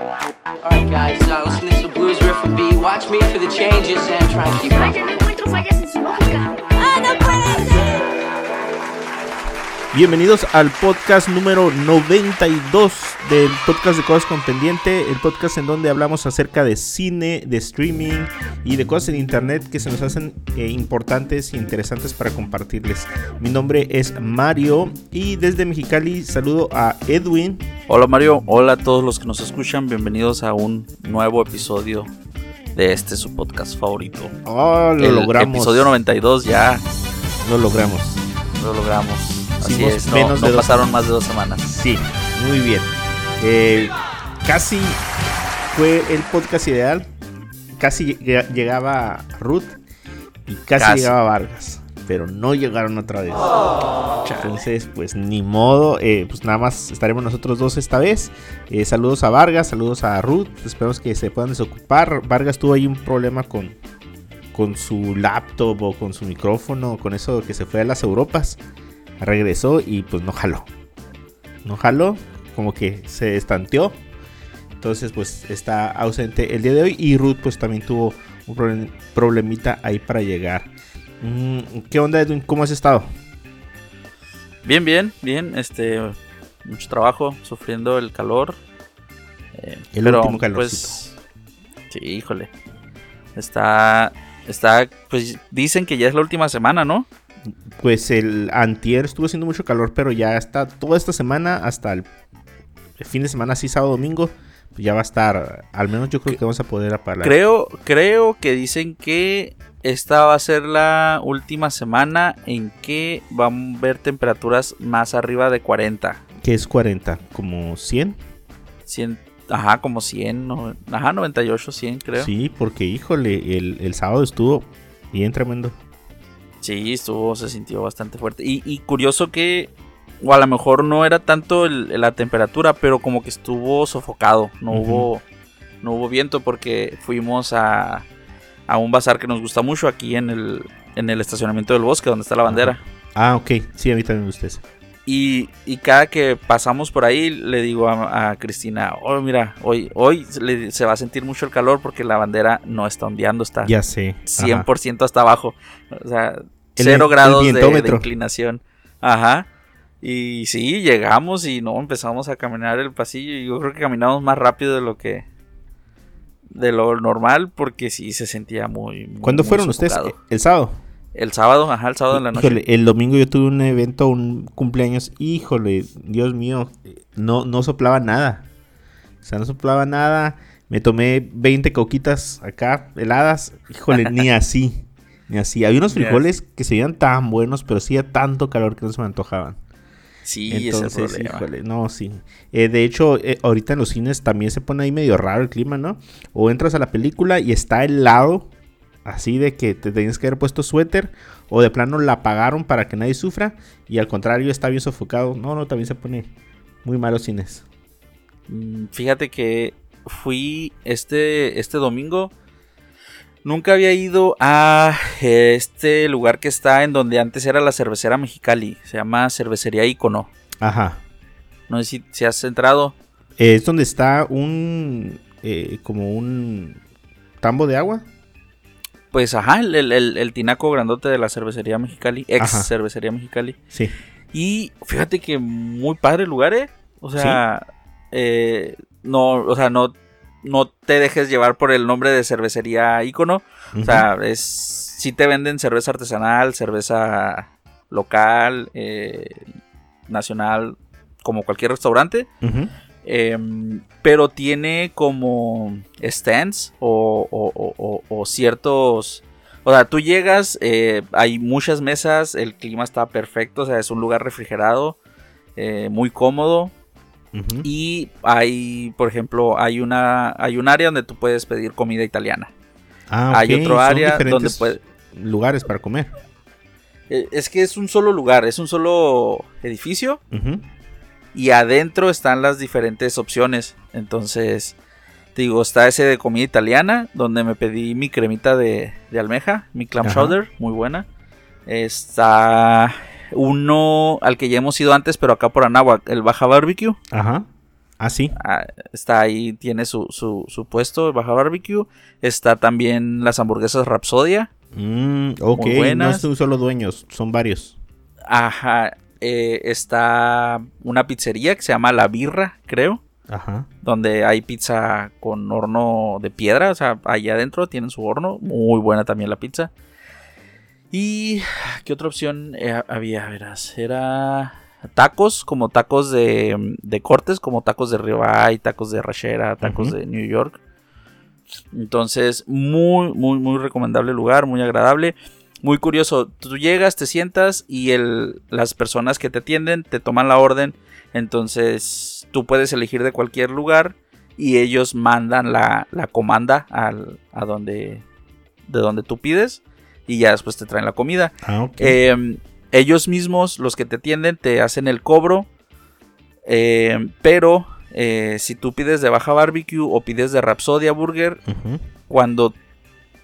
Alright, guys, uh, listen to this blues riff and B. Watch me for the changes and try to keep up. Vaya, no encuentro fallas en su lógica. ¡Ah, no puede ser! Bienvenidos al podcast número 92 del podcast de Cosas con Pendiente, el podcast en donde hablamos acerca de cine, de streaming y de cosas en internet que se nos hacen eh, importantes e interesantes para compartirles. Mi nombre es Mario y desde Mexicali saludo a Edwin. Hola Mario, hola a todos los que nos escuchan, bienvenidos a un nuevo episodio de este su podcast favorito. Oh, lo El logramos. Episodio 92 ya Lo logramos. lo logramos. Así es, no, menos no de dos pasaron más de dos semanas. Sí, muy bien. Eh, casi fue el podcast ideal. Casi llega- llegaba Ruth y casi, Casi. llegaba Vargas. Pero no llegaron otra vez. Entonces, pues ni modo. eh, pues nada más estaremos nosotros dos esta vez. Eh, saludos a Vargas, saludos a Ruth. Esperamos que se puedan desocupar. Vargas tuvo ahí un problema con, con su laptop o con su micrófono. Con eso que se fue a las Europas. Regresó y pues no jaló no jaló, como que se estanteó. Entonces, pues está ausente el día de hoy. Y Ruth, pues también tuvo un problem- problemita ahí para llegar. Mm, ¿Qué onda, Edwin? ¿Cómo has estado? Bien, bien, bien. Este, mucho trabajo, sufriendo el calor. Eh, El último calorcito. pues, sí, híjole. Está, está, pues dicen que ya es la última semana, ¿no? Pues el antier estuvo haciendo mucho calor, pero ya está toda esta semana hasta el, fin de semana, así sábado, domingo. Pues ya va a estar, al menos yo creo que vamos a poder apagar. Creo, creo que dicen que esta va a ser la última semana en que van a ver temperaturas más arriba de 40. Que es 40, como 100. 100 ajá, como 100, no- ajá, 98, 100 creo. Sí. Sí, porque híjole, el, el sábado estuvo bien tremendo. Estuvo, se sintió bastante fuerte. Y, y curioso que, o a lo mejor no era tanto el- la temperatura, pero como que estuvo sofocado. No, hubo, no hubo viento porque fuimos a, a un bazar que nos gusta mucho aquí en el, en el estacionamiento del bosque, donde está la bandera. Ah, ok. Sí, a mí también me gusta ese. Y, y cada que pasamos por ahí le digo a, a Cristina, oh mira, hoy, hoy le- se va a sentir mucho el calor porque la bandera no está ondeando, está Ya sé. ajá. 100% hasta abajo. O sea, cero grados el de- de, inclinación. Ajá. Y sí, llegamos y no empezamos a caminar el pasillo. Y yo creo que caminamos más rápido de lo que... De lo normal porque sí se sentía muy... muy- ¿Cuándo muy fueron ustedes? El sábado. El sábado, ajá, el sábado en la noche. Híjole, el domingo yo tuve un evento, un cumpleaños. Híjole, Dios mío, no, no soplaba nada. O sea, no soplaba nada. Me tomé 20 coquitas acá, heladas. Híjole, ni así. Ni así. Había unos frijoles que se veían tan buenos, pero hacía tanto calor que no se me antojaban. Sí, ese es el Entonces, híjole, no, sí. Eh, de hecho, eh, ahorita en los cines también se pone ahí medio raro el clima, ¿no? O entras a la película y está helado, así de que te tenías que haber puesto suéter, o de plano la apagaron para que nadie sufra, y al contrario está bien sofocado. No, no, también se pone muy malo cines. Mm, Fíjate que fui este, este domingo. Nunca había ido a este lugar que está en donde antes era la cervecera Mexicali. Se llama Cervecería Icono. Ajá. No sé si, si has entrado. Eh, es donde está un, eh, como un tambo de agua. Pues ajá, el, el- el- el tinaco grandote de la cervecería Mexicali. Ex Ajá. cervecería Mexicali. Sí. Y fíjate que muy padre el lugar, ¿eh? O sea, eh, no, o sea, no, no te dejes llevar por el nombre de cervecería Icono. O sea, es sí te venden cerveza artesanal, cerveza local, eh, nacional, como cualquier restaurante. Em, pero tiene como stands o, o- o- o- o ciertos... O sea, tú llegas, eh, hay muchas mesas, el clima está perfecto, o sea, es un lugar refrigerado, eh, muy cómodo. Y hay, por ejemplo, hay una hay un área donde tú puedes pedir comida italiana. Ah, Hay otro son área donde puedes... lugares para comer. Eh, Es que es un solo lugar, es un solo edificio y adentro están las diferentes opciones. Entonces, te digo, está ese de comida italiana, donde me pedí mi cremita de, de almeja, mi clam Ajá. chowder, muy buena. Está uno al que ya hemos ido antes, pero acá por Anáhuac, el Baja Barbecue. Ajá. Ah, sí. Ah, está ahí, tiene su, su, su puesto, Baja Barbecue. Está también las hamburguesas Rapsodia. Mm, ok, Muy buenas. no es un solo dueño, son varios. Ajá. eh, está una pizzería que se llama La Birra, creo. Ajá. Donde hay pizza con horno de piedra. O sea, allá adentro tienen su horno. Muy buena también la pizza. Y. ¿Qué otra opción eh, había? Verás. Era. Tacos, como tacos de, de cortes, como tacos de ribeye, tacos de rachera, tacos de New York. Entonces, muy, muy, muy recomendable lugar, muy agradable. Muy curioso, tú llegas, te sientas y el, las personas que te atienden te toman la orden. Entonces, tú puedes elegir de cualquier lugar y ellos mandan la, la comanda al, a donde, de donde tú pides y ya después te traen la comida. Ah. Eh, ellos mismos, los que te atienden, te hacen el cobro. eh, pero eh, si tú pides de Baja Barbecue o pides de Rapsodia Burger, cuando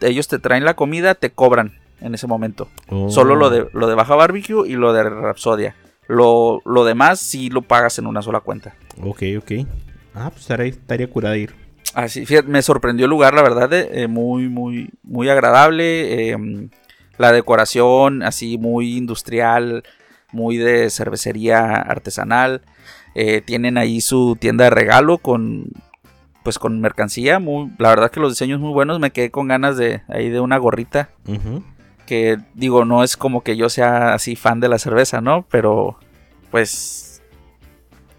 ellos te traen la comida, te cobran en ese momento. Oh. Solo lo de, lo de Baja Barbecue y lo de Rapsodia. Lo, lo demás sí lo pagas en una sola cuenta. Ok, ok. Ah, pues estaría, estaría curada ir. Así, fíjate, me sorprendió el lugar, la verdad, eh, eh, muy, muy, muy agradable. eh, la decoración, así, muy industrial, muy de cervecería artesanal. eh, tienen ahí su tienda de regalo con, pues, con mercancía. Muy, la verdad que los diseños muy buenos. Me quedé con ganas de, ahí de una gorrita. Que digo, no es como que yo sea así fan de la cerveza, ¿no? Pero, pues,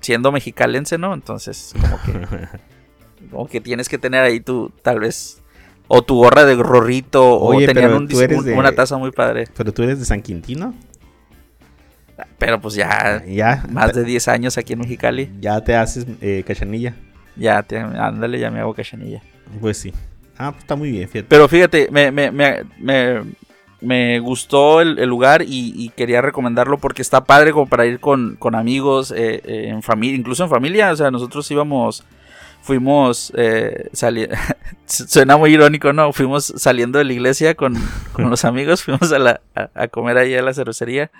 siendo mexicalense, ¿no? Entonces, como que como que tienes que tener ahí tu, tal vez, o tu gorra de gorrito, Oye, o tenían un un- de- una taza muy padre. Pero tú eres de San Quintino. Pero pues ya, Ya. más de 10 años aquí en Mexicali, Ya te haces eh, cachanilla. ya, te, ándale, ya me hago cachanilla. Pues sí. Ah, pues está muy bien, fíjate. Pero fíjate, me, me, me, me, me gustó el, el lugar y, y quería recomendarlo porque está padre como para ir con, con amigos, eh, eh, en familia, incluso en familia. O sea, nosotros íbamos, fuimos, eh, sali- suena muy irónico, ¿no? Fuimos saliendo de la iglesia con, con los amigos, fuimos a, la, a, a comer ahí a la cervecería.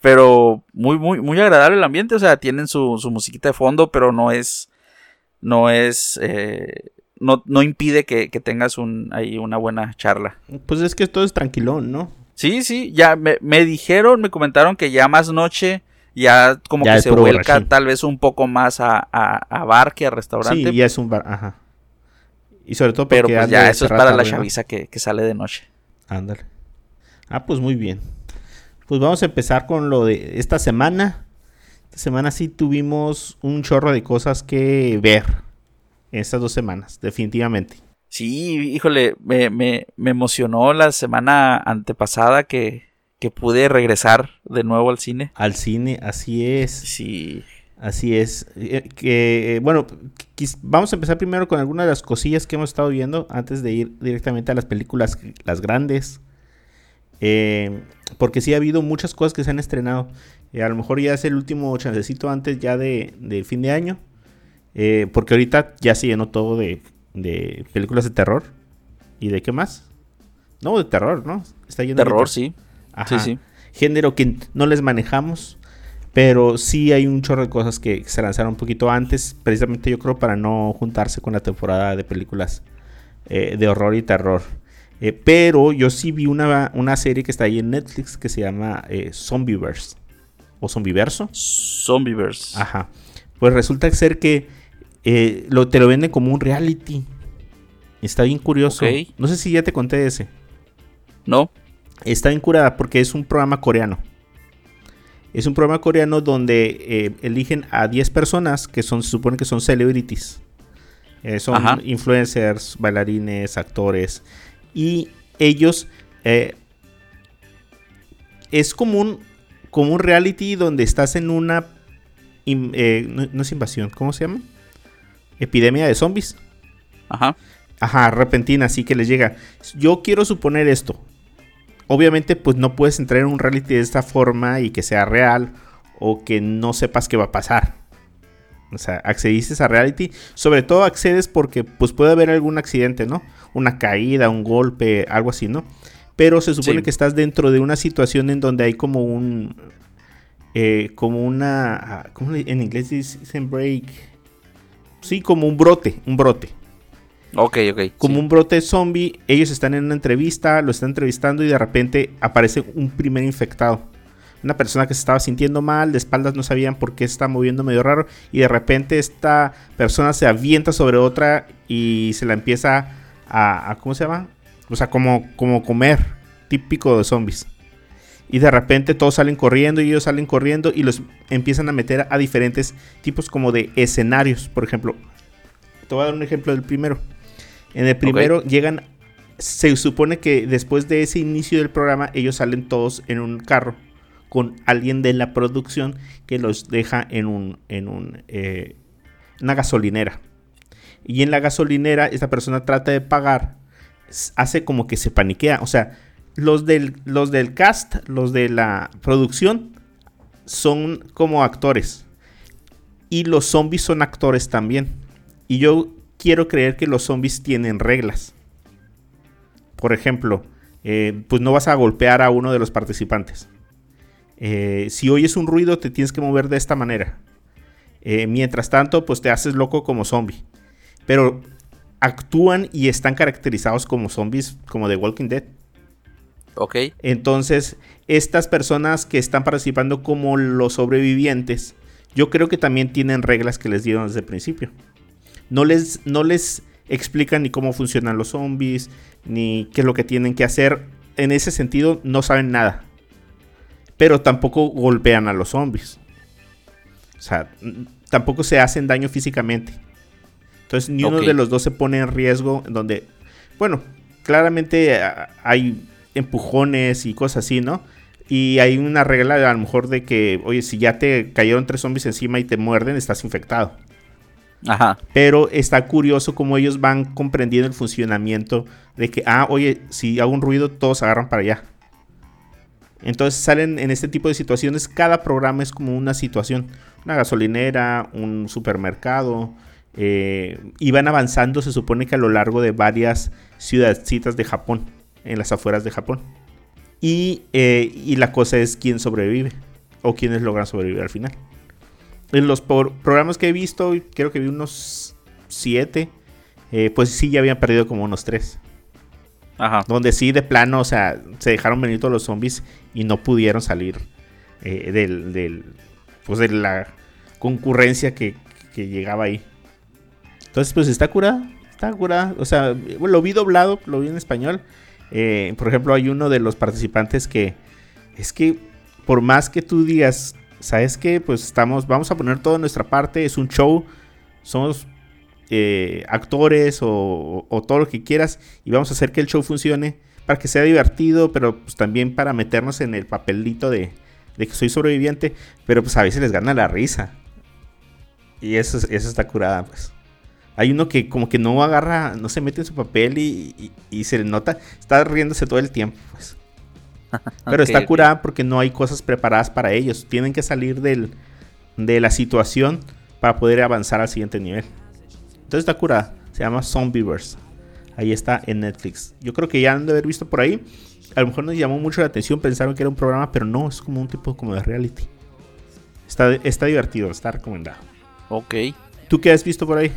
Pero muy, muy, muy agradable el ambiente. O sea, tienen su, su musiquita de fondo, pero no es. No es. eh, no, no impide que, que tengas un, ahí una buena charla. Pues es que todo es tranquilón, ¿no? Sí, sí, ya me, me dijeron, me comentaron que ya más noche, ya como Ya que se vuelca tal vez un poco más a, a, a bar que a restaurante. Sí, ya es un bar, ajá. Y sobre todo pero pues ya eso es para la chaviza que, que sale de noche. Ándale. Ah, pues muy bien. Pues vamos a empezar con lo de esta semana. Esta semana sí tuvimos un chorro de cosas que ver. En estas dos semanas, definitivamente. Sí, híjole, me, me, me emocionó la semana antepasada que, que pude regresar de nuevo al cine. Al cine, así es. Sí, Así es. Eh, que, eh, bueno, vamos a empezar primero con algunas de las cosillas que hemos estado viendo antes de ir directamente a las películas, las grandes. Eh, porque sí ha habido muchas cosas que se han estrenado. Eh, a lo mejor ya es el último chancecito antes ya de, del fin de año. Eh, porque ahorita ya se llenó todo de, de películas de terror. ¿Y de qué más? No, de terror, ¿no? Está lleno de terror, sí. Ajá. Sí, sí. Género que no les manejamos. Pero sí hay un chorro de cosas que se lanzaron un poquito antes. Precisamente yo creo para no juntarse con la temporada de películas eh, de horror y terror. Eh, pero yo sí vi una, una serie que está ahí en Netflix que se llama eh, Zombieverse. O Zombieverso. Zombieverse. Ajá. Pues resulta ser que eh, lo, te lo venden como un reality. Está bien curioso. No sé si ya te conté ese. ¿No? Está bien curada porque es un programa coreano. Es un programa coreano donde eh, eligen a 10 personas que son, se supone que son celebrities. Eh, son Ajá. influencers, bailarines, actores. Y ellos eh, es como un, como un reality donde estás en una... in- no, no es invasión, ¿cómo se llama? Epidemia de zombies. Ajá. Ajá, repentina, así que les llega. Yo quiero suponer esto. Obviamente, pues no puedes entrar en un reality de esta forma y que sea real o que no sepas qué va a pasar. O sea, accediste a reality. Sobre todo accedes porque pues puede haber algún accidente, ¿no? Una caída, un golpe, algo así, ¿no? Pero se supone Sí. que estás dentro de una situación en donde hay como un... eh, como una... ah, ¿Cómo en inglés dicen break? sí, como un brote, un brote. Ok, ok. Como sí. un brote zombie, ellos están en una entrevista, lo están entrevistando y de repente aparece un primer infectado. Una persona que se estaba sintiendo mal, de espaldas no sabían por qué se estaba moviendo medio raro y de repente esta persona se avienta sobre otra y se la empieza a, a- ¿cómo se llama? O sea, como, como comer, típico de zombies. Y de repente todos salen corriendo y ellos salen corriendo y los empiezan a meter a diferentes tipos como de escenarios. Por ejemplo, te voy a dar un ejemplo del primero. En el primero llegan, se supone que después de ese inicio del programa ellos salen todos en un carro con alguien de la producción que los deja en un, en un, eh, una gasolinera. Y en la gasolinera esta persona trata de pagar, hace como que se paniquea. O sea, los del, los del cast, los de la producción, son como actores. Y los zombies son actores también. Y yo quiero creer que los zombies tienen reglas. Por ejemplo, eh, pues no vas a golpear a uno de los participantes. Eh, si oyes un ruido, te tienes que mover de esta manera. Eh, mientras tanto, pues te haces loco como zombie. Pero actúan y están caracterizados como zombies, como de Walking Dead. Ok. Entonces, estas personas que están participando como los sobrevivientes, yo creo que también tienen reglas que les dieron desde el principio. No les, no les explican ni cómo funcionan los zombies, ni qué es lo que tienen que hacer. En ese sentido, no saben nada. Pero tampoco golpean a los zombies. O sea, tampoco se hacen daño físicamente. Entonces, ni uno de los dos se pone en riesgo. Donde, bueno, claramente ah, hay empujones y cosas así, ¿no? Y hay una regla a lo mejor de que, oye, si ya te cayeron tres zombies encima y te muerden, estás infectado. Ajá. Pero está curioso cómo ellos van comprendiendo el funcionamiento de que, ah, oye, si hago un ruido, todos agarran para allá. Entonces salen en este tipo de situaciones. Cada programa es como una situación. Una gasolinera, un supermercado. eh, y van avanzando, se supone que a lo largo de varias ciudadcitas de Japón. En las afueras de Japón. Y, eh, y la cosa es quién sobrevive. O quiénes logran sobrevivir al final. En los por- programas que he visto, creo que vi unos 7. pues sí, ya habían perdido como unos 3. Ajá. Donde sí, de plano, o sea, se dejaron venir todos los zombies y no pudieron salir eh, del, del- Pues de la concurrencia que, que llegaba ahí. Entonces, pues está curada. Está curada. O sea, lo vi doblado, lo vi en español. Eh, por ejemplo, hay uno de los participantes que. Es que, por más que tú digas, ¿sabes qué? Pues estamos. Vamos a poner toda nuestra parte. Es un show. Somos eh, actores o, todo lo que quieras y vamos a hacer que el show funcione para que sea divertido, pero pues también para meternos en el papelito de, que soy sobreviviente, pero pues a veces les gana la risa. Y eso, es- eso está curada, pues. Hay uno que como que no agarra, no se mete en su papel y, y- y se le nota, está riéndose todo el tiempo, pues. Pero está curada porque no hay cosas preparadas para ellos. Tienen que salir del, de la situación para poder avanzar al siguiente nivel. Entonces está curada. Se llama Zombieverse. Ahí está en Netflix. Yo creo que ya han de haber visto por ahí. A lo mejor nos llamó mucho la atención. Pensaron que era un programa, pero no, es como un tipo como de reality. Está, está divertido, está recomendado. Ok. ¿Tú qué has visto por ahí?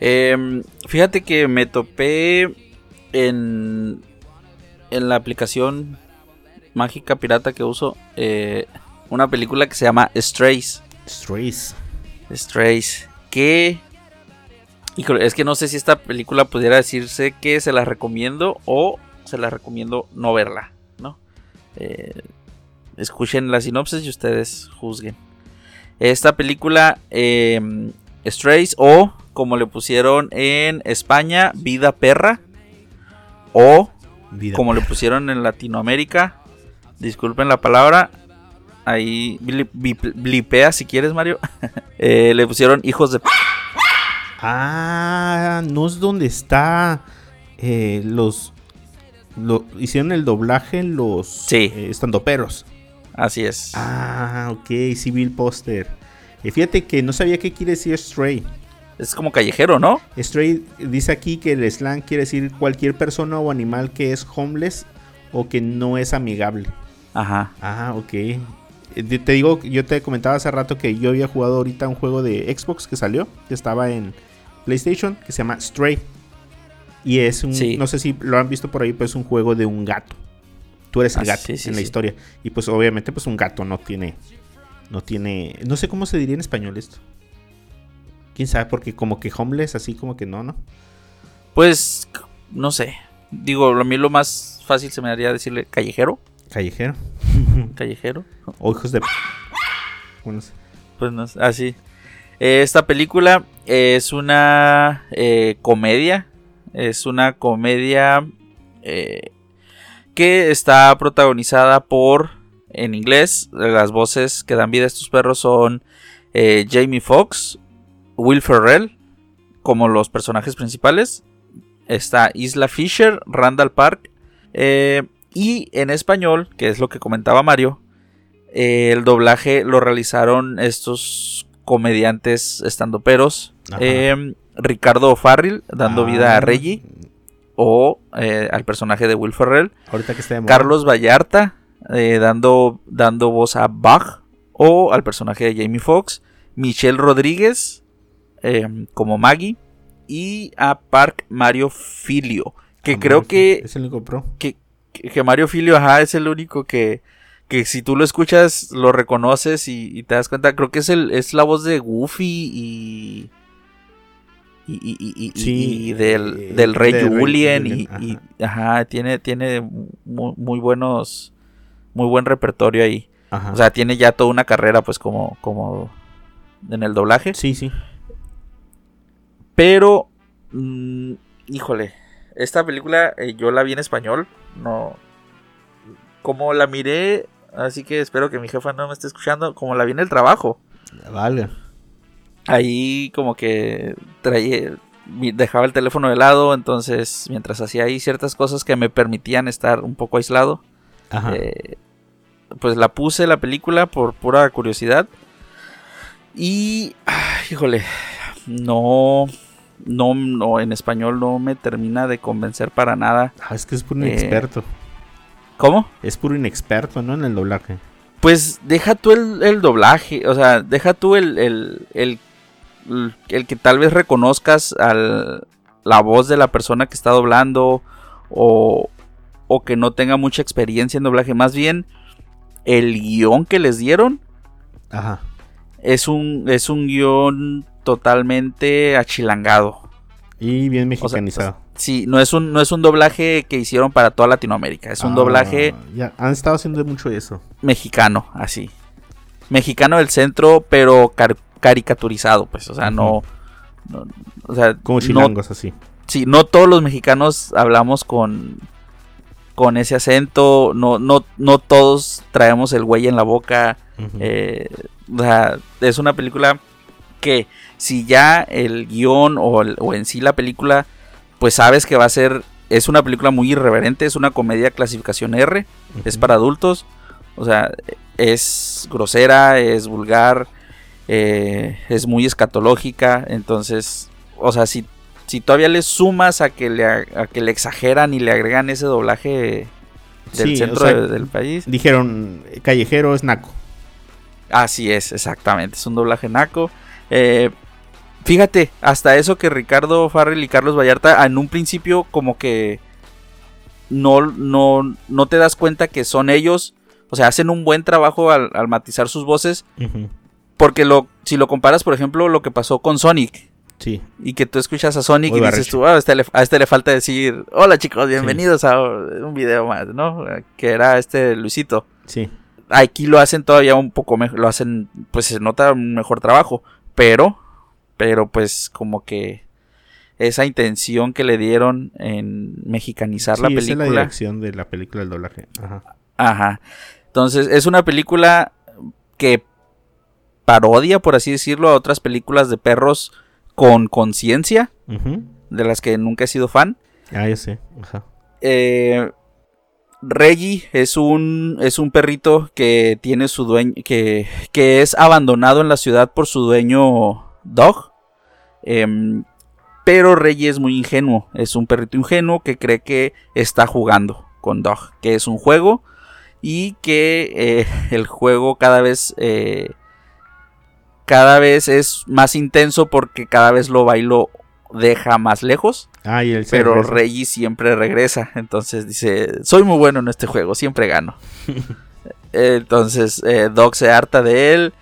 Em, fíjate que me topé en, en la aplicación mágica pirata que uso eh, una película que se llama Strays. Strays. Strays. Que. Híjole, es que no sé si esta película pudiera decirse que se la recomiendo o se la recomiendo no verla, ¿no? Eh, escuchen la sinopsis y ustedes juzguen. Esta película, eh, Strays, o como le pusieron en España, Vida Perra, o Vida. como le pusieron en Latinoamérica, disculpen la palabra, ahí blipea si quieres, Mario. Eh, le pusieron Hijos de... Ah, no es donde está eh, los... Lo, hicieron el doblaje los Sí. eh, estandoperos. Así es. Ah, ok, civil póster. Eh, fíjate que no sabía qué quiere decir stray. Es como callejero, ¿no? Stray dice aquí que el slang quiere decir cualquier persona o animal que es homeless o que no es amigable. Ajá. Ah, ok. Eh, Te digo, yo te comentaba hace rato que yo había jugado ahorita un juego de Xbox que salió, que estaba en, PlayStation que se llama Stray. Y es un, Sí. no sé si lo han visto por ahí, pues es un juego de un gato. Tú eres el Ah, gato sí, sí, en la historia. Y pues obviamente pues un gato no tiene, no tiene, no sé cómo se diría en español esto. Quién sabe, porque como que homeless, así como que no, ¿no? Pues, no sé. Digo, a mí lo más fácil se me haría decirle callejero. Callejero. Callejero. O hijos de... Bueno. Pues no sé, así. Esta película es una eh, comedia. Es una comedia eh, que está protagonizada por, en inglés, las voces que dan vida a estos perros son eh, Jamie Foxx, Will Ferrell, como los personajes principales. Está Isla Fisher, Randall Park. eh, y en español, que es lo que comentaba Mario, eh, el doblaje lo realizaron estos comediantes estandoperos. Eh, Ricardo Farril, dando vida Ah, a Reggie, o eh, al personaje de Will Ferrell. Ahorita que. Carlos Vallarta, eh, dando, dando voz a Bach, o al personaje de Jamie Foxx. Michelle Rodríguez, eh, como Maggie. Y a Park Mario Filio, que Ah, creo que Es el único pro. que, que- Mario Filio, ajá, es el único que, que si tú lo escuchas, lo reconoces y, y te das cuenta. Creo que es el, es la voz de Goofy y. Y, y- y- y- Sí, y del, eh, del Rey Julien. Y, ajá, tiene, tiene muy, muy buenos. Muy buen repertorio ahí. Ajá. O sea, tiene ya toda una carrera, pues, como, como en el doblaje. sí, sí. Pero, mm, híjole, esta película eh, yo la vi en español, no... Como la miré, así que espero que mi jefa no me esté escuchando, como la vi en el trabajo, Vale. ahí como que traía, dejaba el teléfono de lado, entonces mientras hacía ahí ciertas cosas que me permitían estar un poco aislado, Ajá. eh, pues la puse la película por pura curiosidad. Y, ah, híjole, no, no, no, en español no me termina de convencer para nada. Ah, es que es puro eh, inexperto. ¿Cómo? Es puro inexperto, ¿no? En el doblaje. Pues deja tú el, el doblaje, o sea, deja tú el, el, el, el- el que tal vez reconozcas al, la voz de la persona que está doblando o, o que no tenga mucha experiencia en doblaje, más bien el guion que les dieron Ajá. es un, es un guion totalmente achilangado. Y bien O sea, mexicanizado. Sí, no es un, no es un doblaje que hicieron para toda Latinoamérica, es un Ah, doblaje Ya, han estado haciendo mucho eso. mexicano, así. Mexicano del centro, pero car- caricaturizado, pues, o sea, no, no- o sea, Como no, chilangos, así. sí, no todos los mexicanos hablamos con con ese acento, no, no, no todos traemos el güey en la boca, eh, o sea, es una película que si ya el guion o, el- o en sí la película, pues sabes que va a ser, es una película muy irreverente, es una comedia clasificación R, es para adultos, o sea, es grosera, es vulgar, eh, es muy escatológica, entonces, o sea, si, si todavía le sumas a que le, a que le exageran y le agregan ese doblaje del Sí, o centro sea, de- del país, Dijeron, callejero es naco. Así es, exactamente. Es un doblaje naco. Eh, fíjate, hasta eso que Ricardo Farrell y Carlos Vallarta en un principio como que no, no, no te das cuenta que son ellos. O sea, hacen un buen trabajo al, al matizar sus voces. Porque lo, si lo comparas, por ejemplo, lo que pasó con Sonic. Sí. Y que tú escuchas a Sonic Muy y dices tú, "Ah, a, este le, a este le falta decir, hola chicos, bienvenidos a un video más, ¿no? Que era este Luisito Sí. aquí lo hacen todavía un poco mejor, lo hacen, pues se nota un mejor trabajo, pero, pero pues como que esa intención que le dieron en mexicanizar la Sí, esa es la película, dirección de la película del doblaje. Ajá. ajá, entonces es una película que parodia, por así decirlo, a otras películas de perros con conciencia, Ujú. de las que nunca he sido fan, Ah, ya sé. Ajá. eh, Reggie es un, es un perrito que tiene su dueño, que, que es abandonado en la ciudad por su dueño Dog. Em, pero Reggie es muy ingenuo, es un perrito ingenuo que cree que está jugando con Dog, que es un juego y que eh, el juego cada vez, eh, cada vez es más intenso porque cada vez lo bailo deja más lejos. Ah, y él se Pero regresa. Reggie siempre regresa. Entonces dice, soy muy bueno en este juego, siempre gano. Entonces eh, Doc se harta de él,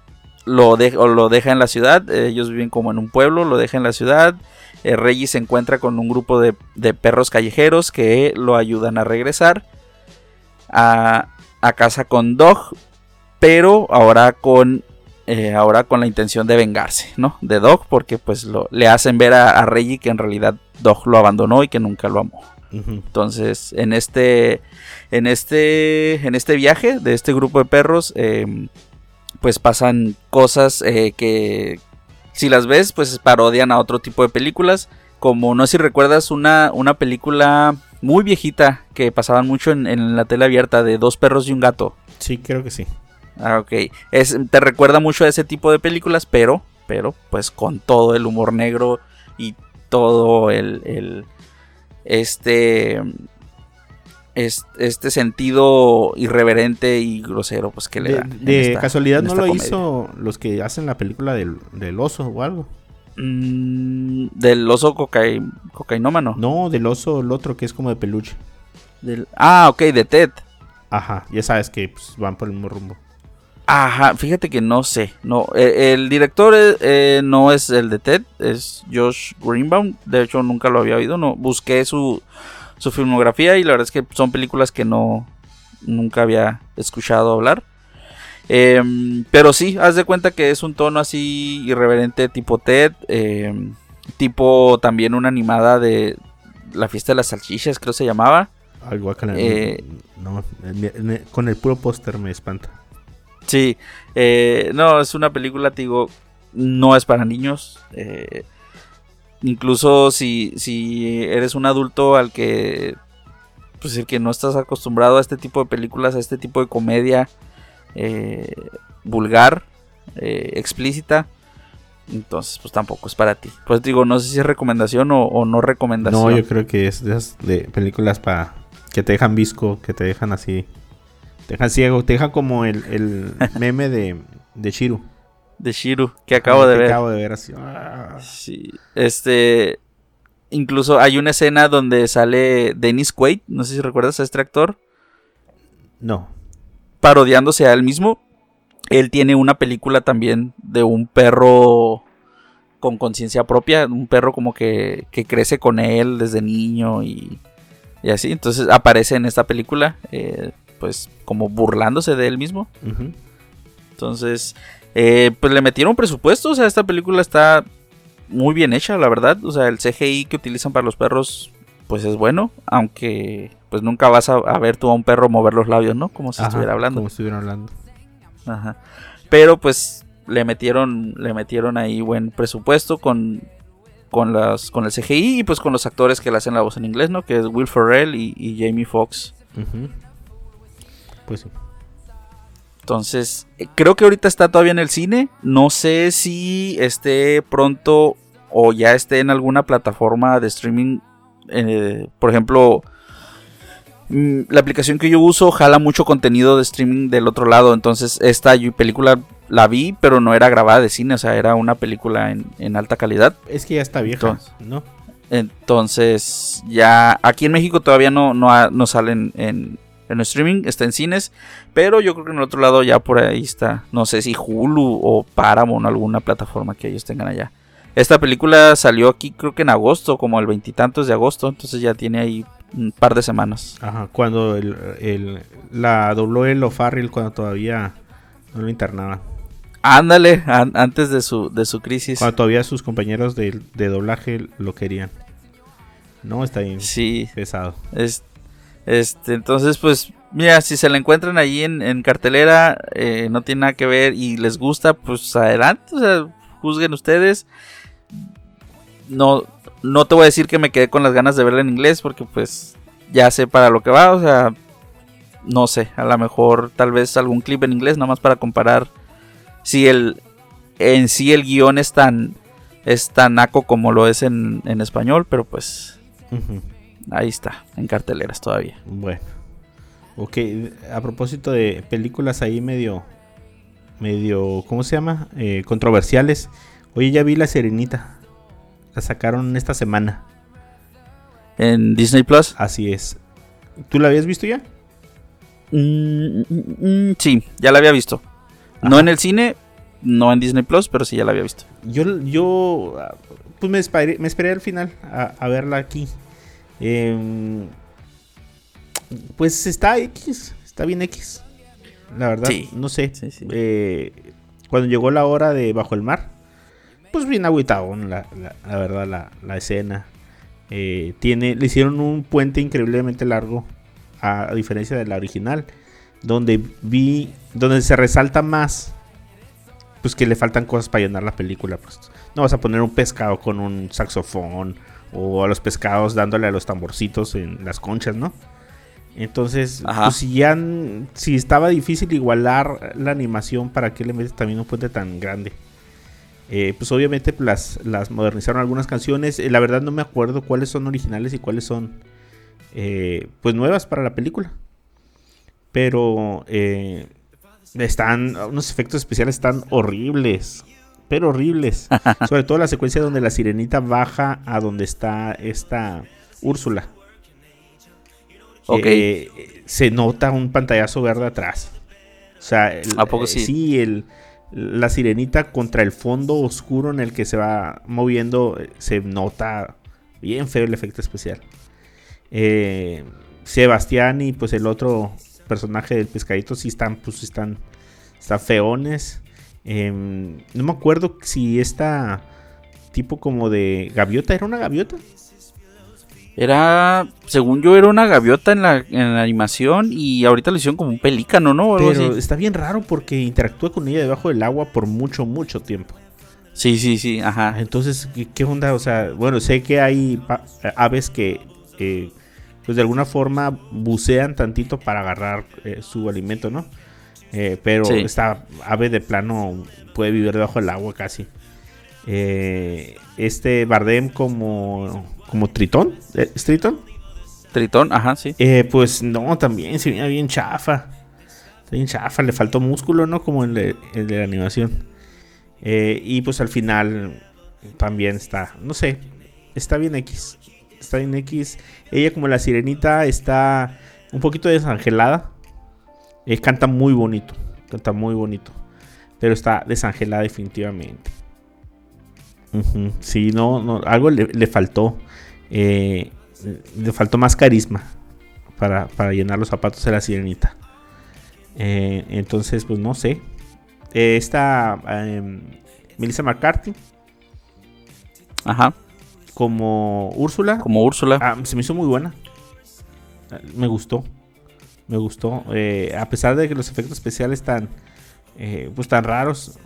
lo, de- o lo deja en la ciudad. eh, ellos viven como en un pueblo, lo deja en la ciudad. eh, Reggie se encuentra con un grupo de, de perros callejeros que lo ayudan a regresar a, a casa con Dog, pero ahora con eh, ahora con la intención de vengarse, ¿no? De Dog, porque pues lo, le hacen ver a, a Reggie que en realidad Dog lo abandonó y que nunca lo amó. Entonces, en este, en este, en este viaje de este grupo de perros, eh, pues pasan cosas eh, que, si las ves, pues parodian a otro tipo de películas. Como no sé si recuerdas una, una película muy viejita que pasaban mucho en, en la tele abierta de dos perros y un gato. Sí, creo que sí. Ah, ok. Es, te recuerda mucho a ese tipo de películas, pero, pero, pues con todo el humor negro y todo el, el- este, es- este sentido irreverente y grosero, pues que le De, de esta- casualidad no lo comedia. hizo los que hacen la película del, del oso o algo. Mm, del oso cocai- cocainómano. No, del oso, el otro que es como de peluche. Del- ah, ok, de Ted. Ajá, ya sabes que pues, van por el mismo rumbo. Ajá, fíjate que no sé. No, eh, el director eh, eh, no es el de Ted, es Josh Greenbaum. De hecho, nunca lo había oído. No, busqué su, su filmografía y la verdad es que son películas que no nunca había escuchado hablar. Em, pero sí, haz de cuenta que es un tono así irreverente tipo Ted, em, tipo también una animada de la fiesta de las salchichas, creo se llamaba. Al guacala. Eh, no, ne- con el puro póster me espanta. Sí, eh, no, es una película, digo, no es para niños. eh, incluso si, si eres un adulto al que, pues el que no estás acostumbrado a este tipo de películas, a este tipo de comedia eh, vulgar, eh, explícita, entonces pues tampoco es para ti. Pues digo, no sé si es recomendación o, o no recomendación. No, yo creo que es de esas de películas para que te dejan visco, que te dejan así. Te dejan ciego, te dejan como el, el meme de, de Shiru. De Shiru, que acabo Ah, de que ver. Acabo de ver así. ah. Sí, este. Incluso hay una escena donde sale Dennis Quaid, no sé si recuerdas a este actor, No. parodiándose a él mismo. Él tiene una película también de un perro con conciencia propia, un perro como que, que crece con él desde niño y, y así. Entonces aparece en esta película, eh, pues como burlándose de él mismo. Entonces, eh, pues le metieron presupuesto. O sea, esta película está muy bien hecha, la verdad. O sea, el CGI que utilizan para los perros, pues es bueno. Aunque, pues nunca vas a, a ver tú a un perro mover los labios, ¿no? Como si Ajá, estuviera hablando. Como si estuviera hablando. Ajá. Pero, pues le metieron, le metieron ahí buen presupuesto con, con, las, con el CGI y pues con los actores que le hacen la voz en inglés, ¿no? Que es Will Ferrell y, y Jamie Foxx. Ujú. Pues sí. Entonces, eh, creo que ahorita está todavía en el cine. No sé si esté pronto o ya esté en alguna plataforma de streaming. eh, por ejemplo, mm, la aplicación que yo uso jala mucho contenido de streaming del otro lado. Entonces, esta película la vi, pero no era grabada de cine. O sea, era una película en, en alta calidad. Es que ya está vieja, Entonces. ¿no? Entonces, ya aquí en México todavía no, no, no salen en, en streaming, está en cines. Pero yo creo que en el otro lado ya por ahí está. No sé si Hulu o Paramount o alguna plataforma que ellos tengan allá. Esta película salió aquí creo que en agosto, como el veintitantos de agosto. Entonces ya tiene ahí un par de semanas. Ajá, cuando el, el- la dobló el O'Farrill cuando todavía no lo internaban. Ándale, an- antes de su, de su crisis. Cuando todavía sus compañeros de, de doblaje lo querían. No, está bien Sí, pesado. Es- este, entonces, pues, mira, si se la encuentran allí en, cartelera, eh, no tiene nada que ver y les gusta, pues adelante, o sea, juzguen ustedes. No, no te voy a decir que me quedé con las ganas de verla en inglés, porque pues ya sé para lo que va, o sea, no sé, a lo mejor tal vez algún clip en inglés, nada más para comparar si el en sí el guion es tan es tan naco como lo es en, en español, pero pues. Ahí está, en carteleras todavía. Bueno. Ok, a propósito de películas ahí medio, medio, ¿cómo se llama? Eh, controversiales. Oye, ya vi La Serenita. La sacaron esta semana. En Disney Plus. Así es. ¿Tú la habías visto ya? Mm, mm, mm, sí, ya la había visto. No en el cine, no en Disney Plus, pero sí ya la había visto. Yo, yo ah, pues me esperé, me esperé al final a, a verla aquí. Em, pues está X, está bien X. La verdad, Sí. no sé. Sí, sí. Eh, cuando llegó la hora de Bajo el Mar, pues bien agüitado, la, la, la verdad, la, la escena. Eh, tiene, le hicieron un puente increíblemente largo, a, a diferencia de la original, donde vi, donde se resalta más, pues que le faltan cosas para llenar la película. Pues. No vas a poner un pescado con un saxofón o a los pescados dándole a los tamborcitos en las conchas, ¿no? Entonces, pues si ya si estaba difícil igualar la animación, ¿para qué le metes también un puente tan grande? Eh, pues obviamente las, las modernizaron algunas canciones. Eh, la verdad no me acuerdo cuáles son originales y cuáles son eh, pues nuevas para la película. Pero eh, están unos efectos especiales están horribles, pero horribles. Sobre todo la secuencia donde la sirenita baja a donde está esta Úrsula. Ok. Eh, se nota un pantallazo verde atrás. O sea, el- ¿A poco eh, sí? el, la sirenita contra el fondo oscuro en el que se va moviendo, eh, se nota bien feo el efecto especial. Eh, Sebastián y pues el otro personaje del pescadito sí están, pues están, están feones. Em, no me acuerdo si esta tipo como de gaviota era una gaviota. Era, según yo, era una gaviota en la, en la animación y ahorita lo hicieron como un pelícano, ¿no? Algo Pero así. está bien raro porque interactúa con ella debajo del agua por mucho, mucho tiempo. Sí, sí, sí, ajá. Entonces, ¿qué, onda? O sea, bueno, sé que hay pa- aves que, eh, pues de alguna forma bucean tantito para agarrar eh, su alimento, ¿no? Eh, pero Sí. esta ave de plano puede vivir debajo del agua casi. Eh, este Bardem como, como Tritón. ¿es Tritón? Tritón, ajá, sí. Eh, pues no, también se veía bien chafa. Bien chafa, le faltó músculo, ¿no? Como el de, el de la animación. Y pues al final también está, no sé, está bien X. Está bien X. Ella como la sirenita está un poquito desangelada. Eh, canta muy bonito, canta muy bonito. Pero está desangelada definitivamente. Sí, no, no, algo le, le faltó. Eh, le faltó más carisma para, para llenar los zapatos de la sirenita. Eh, entonces, pues no sé. Esta em, Melissa McCarthy Ajá, como Úrsula. como Úrsula. Ah, se me hizo muy buena. Me gustó. Me gustó. Eh, a pesar de que los efectos especiales están eh, pues tan raros.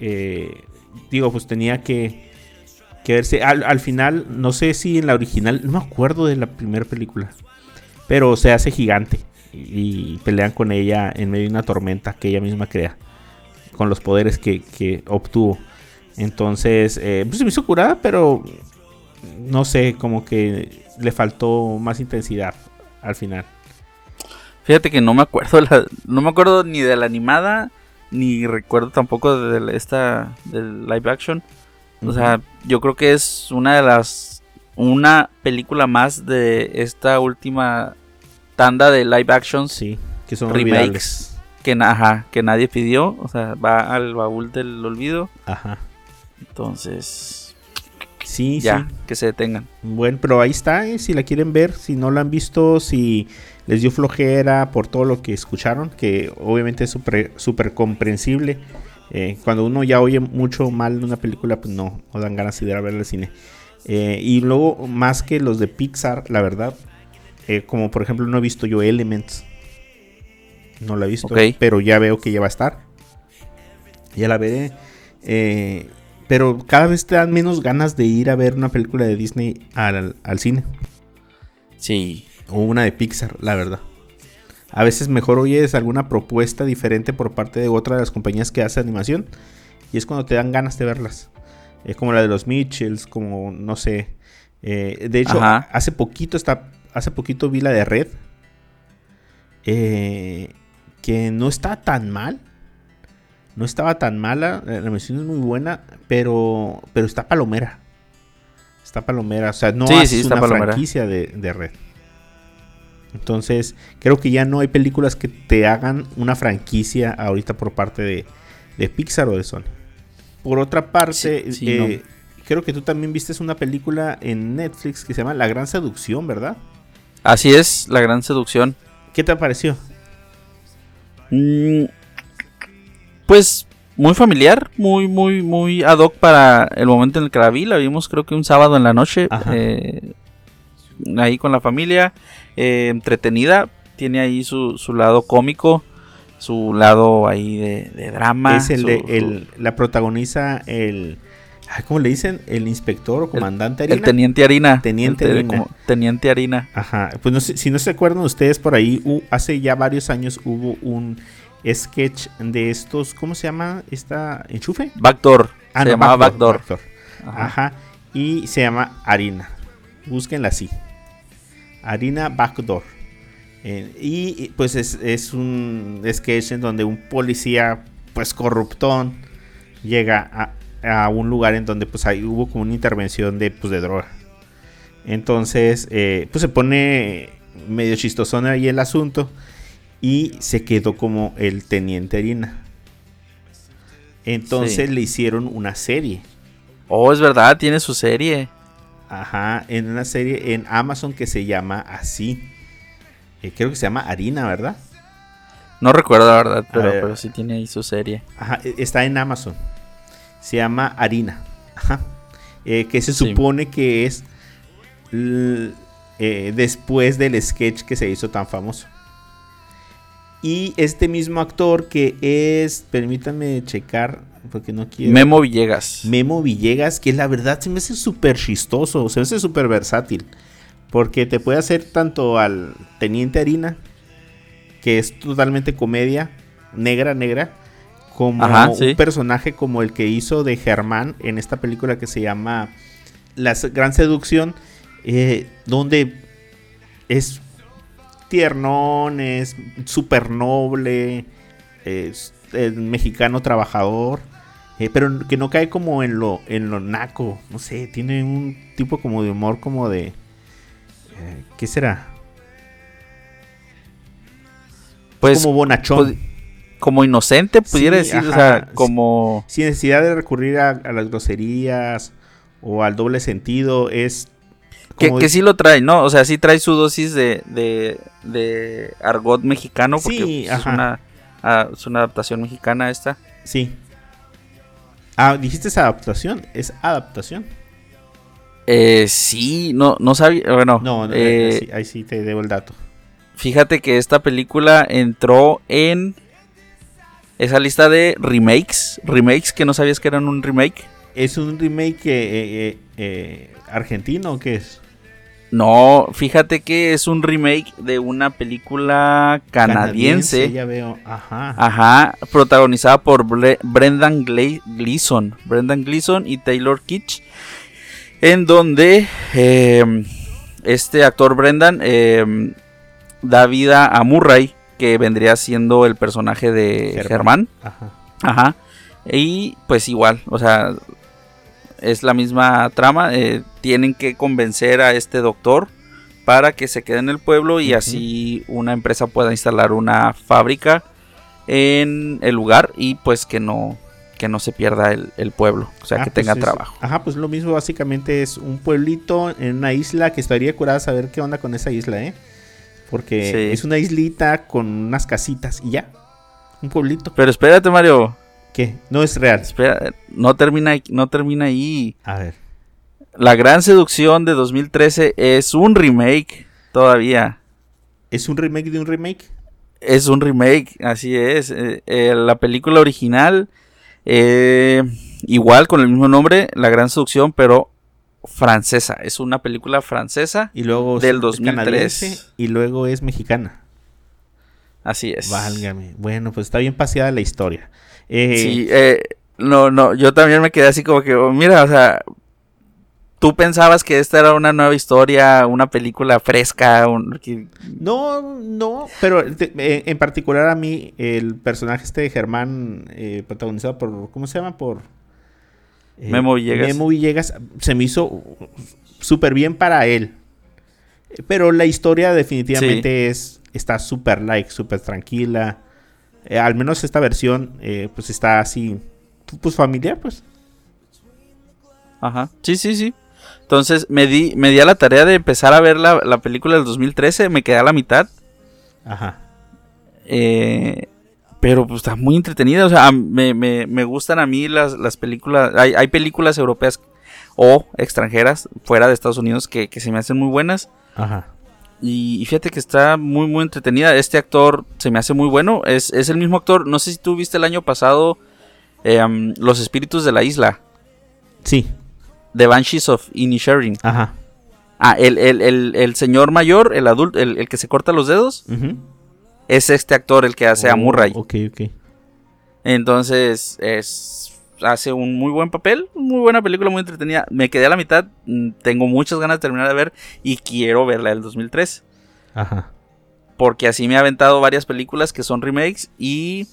eh, digo, pues tenía que, verse. Al, al final, no sé si en la original. No me acuerdo de la primera película. Pero se hace gigante. Y, y pelean con ella en medio de una tormenta que ella misma crea. Con los poderes que, que obtuvo. Entonces, eh, pues se me hizo curada, pero no sé, como que le faltó más intensidad al final. Fíjate que no me acuerdo, la- no me acuerdo ni de la animada, ni recuerdo tampoco de la- esta del live action. O sea, yo creo que es una de las una película más de esta última tanda de live actions sí, que son remakes. olvidables. que, ajá, que nadie pidió, o sea, va al baúl del olvido. Ajá. Entonces, Sí, ya, sí. que se detengan. Bueno, pero ahí está, eh, si la quieren ver, si no la han visto, si les dio flojera por todo lo que escucharon, que obviamente es súper súper comprensible. Eh, cuando uno ya oye mucho mal de una película, pues no, no dan ganas de ir a verla al cine. Eh, y luego, más que los de Pixar, la verdad, eh, como por ejemplo no he visto yo Elements. No la he visto, pero ya veo que ya va a estar. Ya la veré. Pero cada vez te dan menos ganas de ir a ver una película de Disney al, al cine. Sí, O una de Pixar, la verdad. A veces mejor oyes alguna propuesta diferente por parte de otra de las compañías que hace animación. Y es cuando te dan ganas de verlas. Es como la de los Mitchells, como no sé. Eh, de hecho, Ajá. hace poquito está. Hace poquito vi la de Red. eh, que no está tan mal. No estaba tan mala. La animación es muy buena. Pero. Pero está palomera. Está palomera. O sea, no Sí, una palomera. franquicia de, de red. Entonces, creo que ya no hay películas que te hagan una franquicia ahorita por parte de, de Pixar o de Sony. Por otra parte, Sí, sí, eh, creo que tú también viste una película en Netflix que se llama La Gran Seducción, ¿verdad? Así es, la gran seducción. ¿Qué te pareció? Mm, Pues muy familiar, muy, muy, muy ad hoc para el momento en el que la vi. La vimos creo que un sábado en la noche. Ajá. eh, ahí con la familia. Eh, entretenida. Tiene ahí su, su lado cómico. Su lado ahí de, de drama. es el su- de el, la protagoniza el ¿cómo le dicen? El inspector o comandante el Harina. teniente harina. Teniente El te- Harina. como teniente harina. Ajá, pues no sé, si no se acuerdan ustedes por ahí, hace ya varios años hubo un sketch de estos, ¿cómo se llama? Esta enchufe. Backdoor. Ah, se no, llamaba Backdoor. Backdoor. Ajá. Ajá. Y se llama Harina. Búsquenla así. Harina Backdoor. Eh, y pues es, es un sketch en donde un policía, pues corruptón, llega a, a un lugar en donde pues ahí hubo como una intervención de, pues, de droga. Entonces, eh, pues se pone medio chistosón ahí el asunto. Y se quedó como el teniente Harina. Entonces Sí. le hicieron una serie. Oh, es verdad, tiene su serie. Ajá, en una serie en Amazon que se llama así. Eh, creo que se llama Harina, ¿verdad? No recuerdo la verdad, pero, ver. pero sí tiene ahí su serie. Ajá, e- está en Amazon. Se llama Harina. Ajá. Eh, que se Sí. supone que es eh, después del sketch que se hizo tan famoso. Y este mismo actor que es, permítanme checar, porque no quiero... Memo Villegas. Memo Villegas, que la verdad se me hace súper chistoso, se me hace súper versátil. Porque te puede hacer tanto al Teniente Harina, que es totalmente comedia, negra, negra, como Ajá, un sí. personaje como el que hizo de Germán en esta película que se llama La Gran Seducción, eh, donde es tiernón, es súper noble, es el mexicano trabajador. Eh, pero que no cae como en lo, en lo naco. No sé, tiene un tipo como de humor como de... eh, ¿Qué será? Pues como bonachón. pod- como inocente, pudiera Sí, decir, o sea, como... Sin necesidad de recurrir a, a las groserías o al doble sentido. Es... Que, que sí lo trae, ¿no? O sea, sí trae su dosis de, de, de argot mexicano, porque Sí, pues, es, una, ah, es una adaptación mexicana esta. Sí. Ah, dijiste esa adaptación. Es adaptación. Eh, sí, no, no sabía, bueno, No, no, eh, ahí, sí, ahí sí te debo el dato. fíjate que esta película entró en esa lista de remakes, remakes que no sabías que eran un remake. ¿Es un remake eh, eh, argentino o qué es? No, fíjate que es un remake de una película canadiense. Ya veo. Ajá. Ajá, protagonizada por Bre- Brendan Gle- Gleeson, Brendan Gleeson y Taylor Kitsch, en donde eh, este actor Brendan eh, da vida a Murray, que vendría siendo el personaje de Germán. Germán. Ajá. Ajá. Y pues igual, o sea, es la misma trama. eh, tienen que convencer a este doctor para que se quede en el pueblo y así una empresa pueda instalar una fábrica en el lugar y pues que no que no se pierda el, el pueblo, o sea, Ah, que pues tenga es- trabajo. Ajá, pues lo mismo básicamente es un pueblito en una isla que estaría curada saber qué onda con esa isla, ¿eh? Porque Sí. es una islita con unas casitas y ya. Un pueblito. Pero espérate, Mario, ¿Qué? No es real. espera, no termina no termina ahí. A ver. La Gran Seducción de 2013 es un remake todavía. ¿Es un remake de un remake? Es un remake, así es. Eh, eh, la película original, eh, igual con el mismo nombre, La Gran Seducción, pero francesa. Es una película francesa. Y luego Del es 2003. canadiense y luego es mexicana. Así es. Válgame. Bueno, pues está bien paseada la historia. Eh, Sí, eh, no, no, yo también me quedé así como que, oh, mira, o sea, tú pensabas que esta era una nueva historia, una película fresca, un- No, no, pero te- eh, en particular a mí el personaje este de Germán, eh, protagonizado por, ¿cómo se llama? Por... eh, Memo Villegas. Memo Villegas, se me hizo súper bien para él. Pero la historia definitivamente es está súper like, súper tranquila. Eh, al menos esta versión, eh, pues está así, pues familiar, pues. Ajá. Sí, sí, sí. Entonces me di, me di a la tarea de empezar a ver la, la película del 2013. Me quedé a la mitad. Ajá. Eh, pero pues está muy entretenida. O sea, me, me, me gustan a mí las, las películas. Hay, hay, películas europeas o extranjeras fuera de Estados Unidos que, que se me hacen muy buenas. Ajá. Y, y, fíjate que está muy, muy entretenida. Este actor se me hace muy bueno. Es, es el mismo actor. No sé si tú viste el año pasado eh, um, Los Espíritus de la Isla. Sí. The Banshees of Inisherin. Ajá. Ah, el, el, el, el, señor mayor, el adulto, el, el que se corta los dedos. Uh -huh. Es este actor el que hace oh, a Murray. Ok, ok. Entonces, es, hace un muy buen papel. Muy buena película, muy entretenida. Me quedé a la mitad. mm, Tengo muchas ganas de terminar de ver. Y quiero verla del 2003. Ajá. Porque así me ha aventado varias películas que son remakes. Y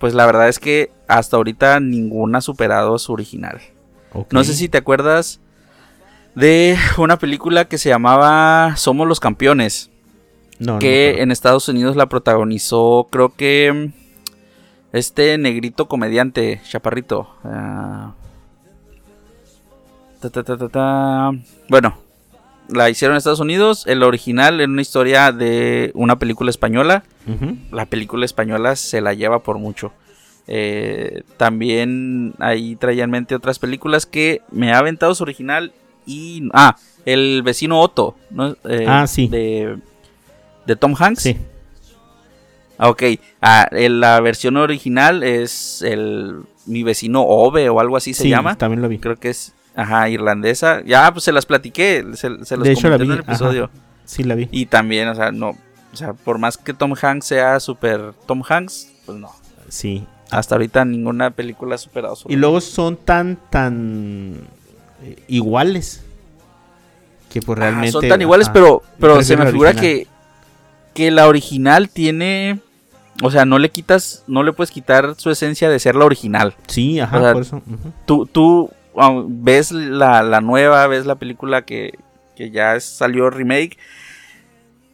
pues la verdad es que hasta ahorita ninguna ha superado su original. No sé si te acuerdas de una película que se llamaba Somos los Campeones. No, que en Estados Unidos la protagonizó, creo que mm, este negrito comediante, chaparrito. ah, ta, ta, ta, ta, ta. Bueno, la hicieron en Estados Unidos. El original era una historia de una película española. La película española se la lleva por mucho. Eh, también ahí traía en mente otras películas que me ha aventado su original y... Ah, el vecino Otto. ¿no? Eh, Ah, sí. De, de Tom Hanks. Sí. Ah, ok. Ah, el- la versión original es el mi vecino Ove o algo así se sí, llama. también lo vi. Creo que es, ajá, irlandesa. Ya, pues se las platiqué, se, se los De hecho, la comenté en vi, el episodio. ajá. Sí, la vi. Y también, o sea, no, o sea, por más que Tom Hanks sea super Tom Hanks, pues no. Sí. Hasta ahorita ninguna película ha superado su Y luego son tan, tan eh, iguales. Que pues Ah, realmente. son tan iguales, ajá, pero, pero se me figura original. que, que la original tiene, o sea, no le quitas, no le puedes quitar su esencia de ser la original. Sí, ajá, o sea, por eso. ujú. tú, tú ah, ves la, la nueva, ves la película que, que ya salió remake.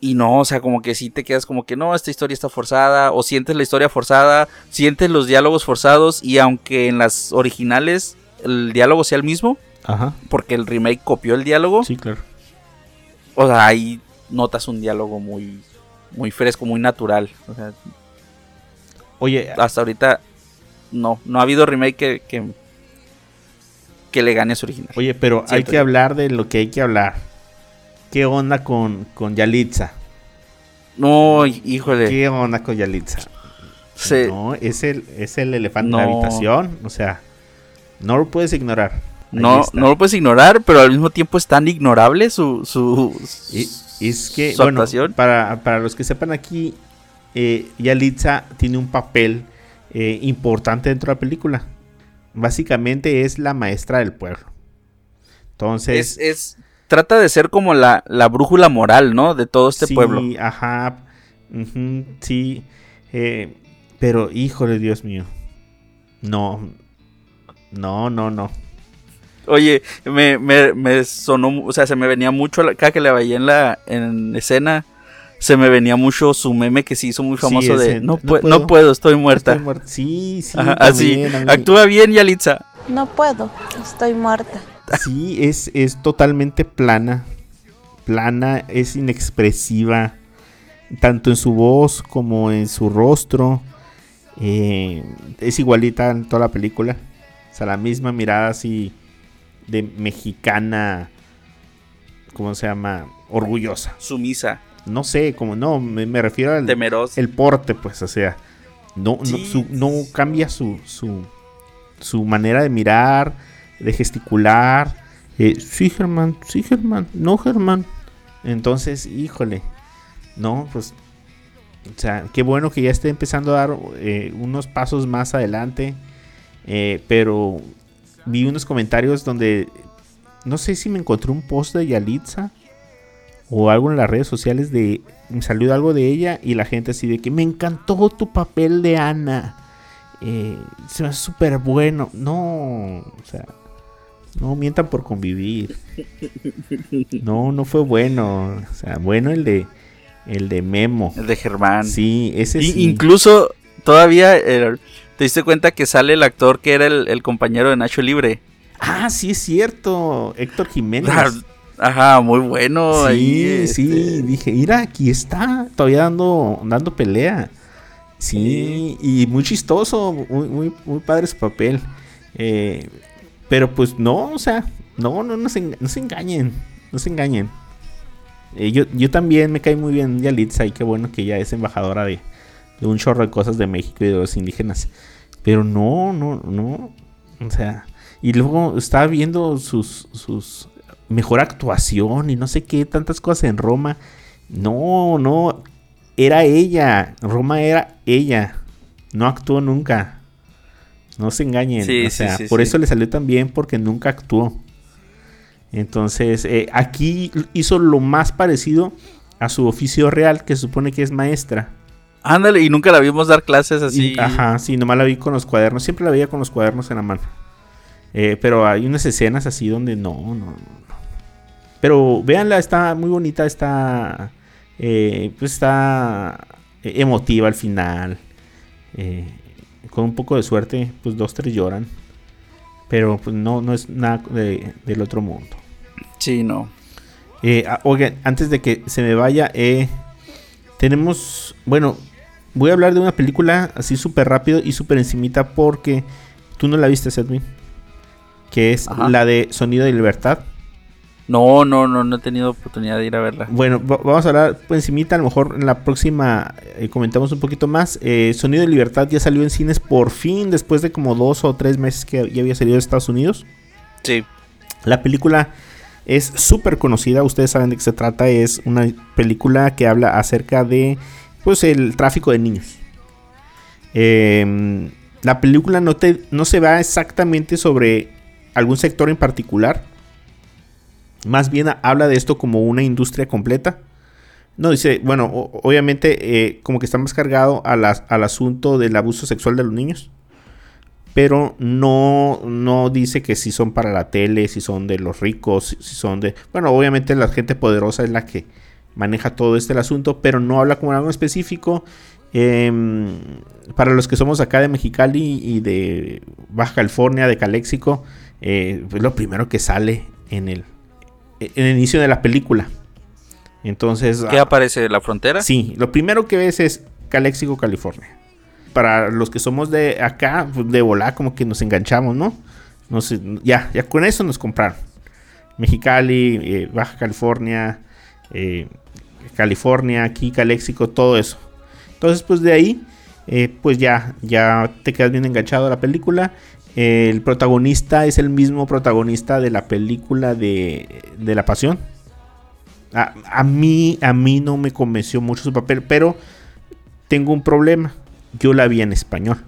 Y no, o sea, como que sí te quedas como que no, esta historia está forzada. O sientes la historia forzada, sientes los diálogos forzados. Y aunque en las originales el diálogo sea el mismo, Ajá. porque el remake copió el diálogo, Sí, claro. o sea, ahí notas un diálogo muy, muy fresco, muy natural. O sea, Oye, hasta ahorita no, no ha habido remake que, que, que le gane a su original. oye, pero hay que yo. hablar de lo que hay que hablar. ¿Qué onda con, con Yalitza? No, híjole. ¿Qué onda con Yalitza? se- No, es el, es el elefante en la No. habitación. O sea, no lo puedes ignorar. Ahí No, está. no lo puedes ignorar, pero al mismo tiempo es tan ignorable su, su, es que, su bueno, actuación. para, para los que sepan aquí, eh, Yalitza tiene un papel eh, importante dentro de la película. Básicamente es la maestra del pueblo. Entonces, es, es- trata de ser como la, la brújula moral, ¿no? De todo este sí, pueblo. Ajá. sí. eh, pero, híjole, Dios mío. No. No, no, no. Oye, me, me, me sonó, o sea, se me venía mucho, la- cada que la veía en la en escena, se me venía mucho su meme que se hizo muy Sí, famoso de ese, no, "No pue- puedo, no puedo, estoy muerta. Estoy muerta. Sí, sí. Ajá, así, actúa bien Yalitza. No puedo, estoy muerta. Sí, es, es totalmente plana. Plana, es inexpresiva. Tanto en su voz como en su rostro. Eh, es igualita en toda la película. O sea, la misma mirada así de mexicana. ¿Cómo se llama? Orgullosa. Sumisa, No sé, como no, me, me refiero al temerosa. el porte, pues, o sea. No, no, Sí. su- no cambia su, su, su manera de mirar, de gesticular. Eh, sí, Germán, sí, Germán, no, Germán. Entonces, híjole, no, pues, o sea, qué bueno que ya esté empezando a dar eh, unos pasos más adelante. eh, pero vi unos comentarios donde, no sé si me encontré un post de Yalitza o algo en las redes sociales de, me salió algo de ella y la gente así de que me encantó tu papel de Ana. Eh, se me hace súper bueno. No, o sea, No mientan por convivir. No, no fue bueno. O sea, bueno el de el de Memo. El de Germán. Sí, ese Y- sí. Incluso todavía eh, te diste cuenta que sale el actor que era el, el compañero de Nacho Libre. Ah, sí es cierto. Héctor Jiménez. Ajá, muy bueno. sí, ahí, sí, este, dije, mira, aquí está, todavía dando, dando pelea. Sí, y muy chistoso, muy, muy, muy padre su papel. Eh, pero pues no, o sea, no, no, no se, enga- no se engañen, no se engañen. Eh, yo, yo también me cae muy bien Yalitza y qué bueno que ella es embajadora de, de un chorro de cosas de México y de los indígenas. Pero no, no, no. O sea, y luego estaba viendo sus, sus mejor actuación y no sé qué, tantas cosas en Roma. No, no, era ella. Roma era ella. No actuó nunca. No se engañen. Sí, o sea, sí, por sí. eso le salió tan bien porque nunca actuó. Entonces, eh, aquí hizo lo más parecido a su oficio real, que se supone que es maestra. Ándale, y nunca la vimos dar clases así. Y- ajá, sí, nomás la vi con los cuadernos. Siempre la veía con los cuadernos en la mano. Eh, pero hay unas escenas así donde no, no, no. Pero véanla, está muy bonita, está. eh, pues está eh, emotiva al final. Eh, con un poco de suerte, pues dos, tres lloran. Pero pues no, no es nada de- del otro mundo. Sí, no. Ah, oigan, antes de que se me vaya, eh, tenemos, bueno, voy a hablar de una película así súper rápido y súper encimita porque tú no la viste, Edwin. Que es Ajá. la de Sonido de Libertad. No, no, no, no he tenido oportunidad de ir a verla. Bueno, va- vamos a hablar por encimita, a lo mejor en la próxima eh, comentamos un poquito más. Eh, Sonido de Libertad ya salió en cines por fin, después de como dos o tres meses que ya había salido de Estados Unidos. Sí. La película es súper conocida, ustedes saben de qué se trata, es una película que habla acerca de pues el tráfico de niños. Eh, la película no, te, no se va exactamente sobre algún sector en particular, más bien habla de esto como una industria completa. No, dice, bueno, obviamente eh, como que está más cargado a al asunto del abuso sexual de los niños pero no, no dice que si son para la tele, si son de los ricos, si son de... Bueno, obviamente la gente poderosa es la que maneja todo este el asunto, pero no habla como algo específico. Em, para los que somos acá de Mexicali y de Baja California, de Caléxico, eh, es lo primero que sale en el, en el inicio de la película. Entonces... ¿Qué ah, aparece? ¿La frontera? Sí, lo primero que ves es Caléxico, California. Para los que somos de acá, pues, de volar, como que nos enganchamos, ¿no? Ya, ya con eso nos compraron. Mexicali, eh, Baja California, eh, California, aquí, Caléxico, todo eso. Entonces, pues de ahí, eh, pues ya, ya te quedas bien enganchado a la película. el protagonista es el mismo protagonista de la película de, de La Pasión. A, a mí, a mí no me convenció mucho su papel, pero tengo un problema. Yo la vi en español.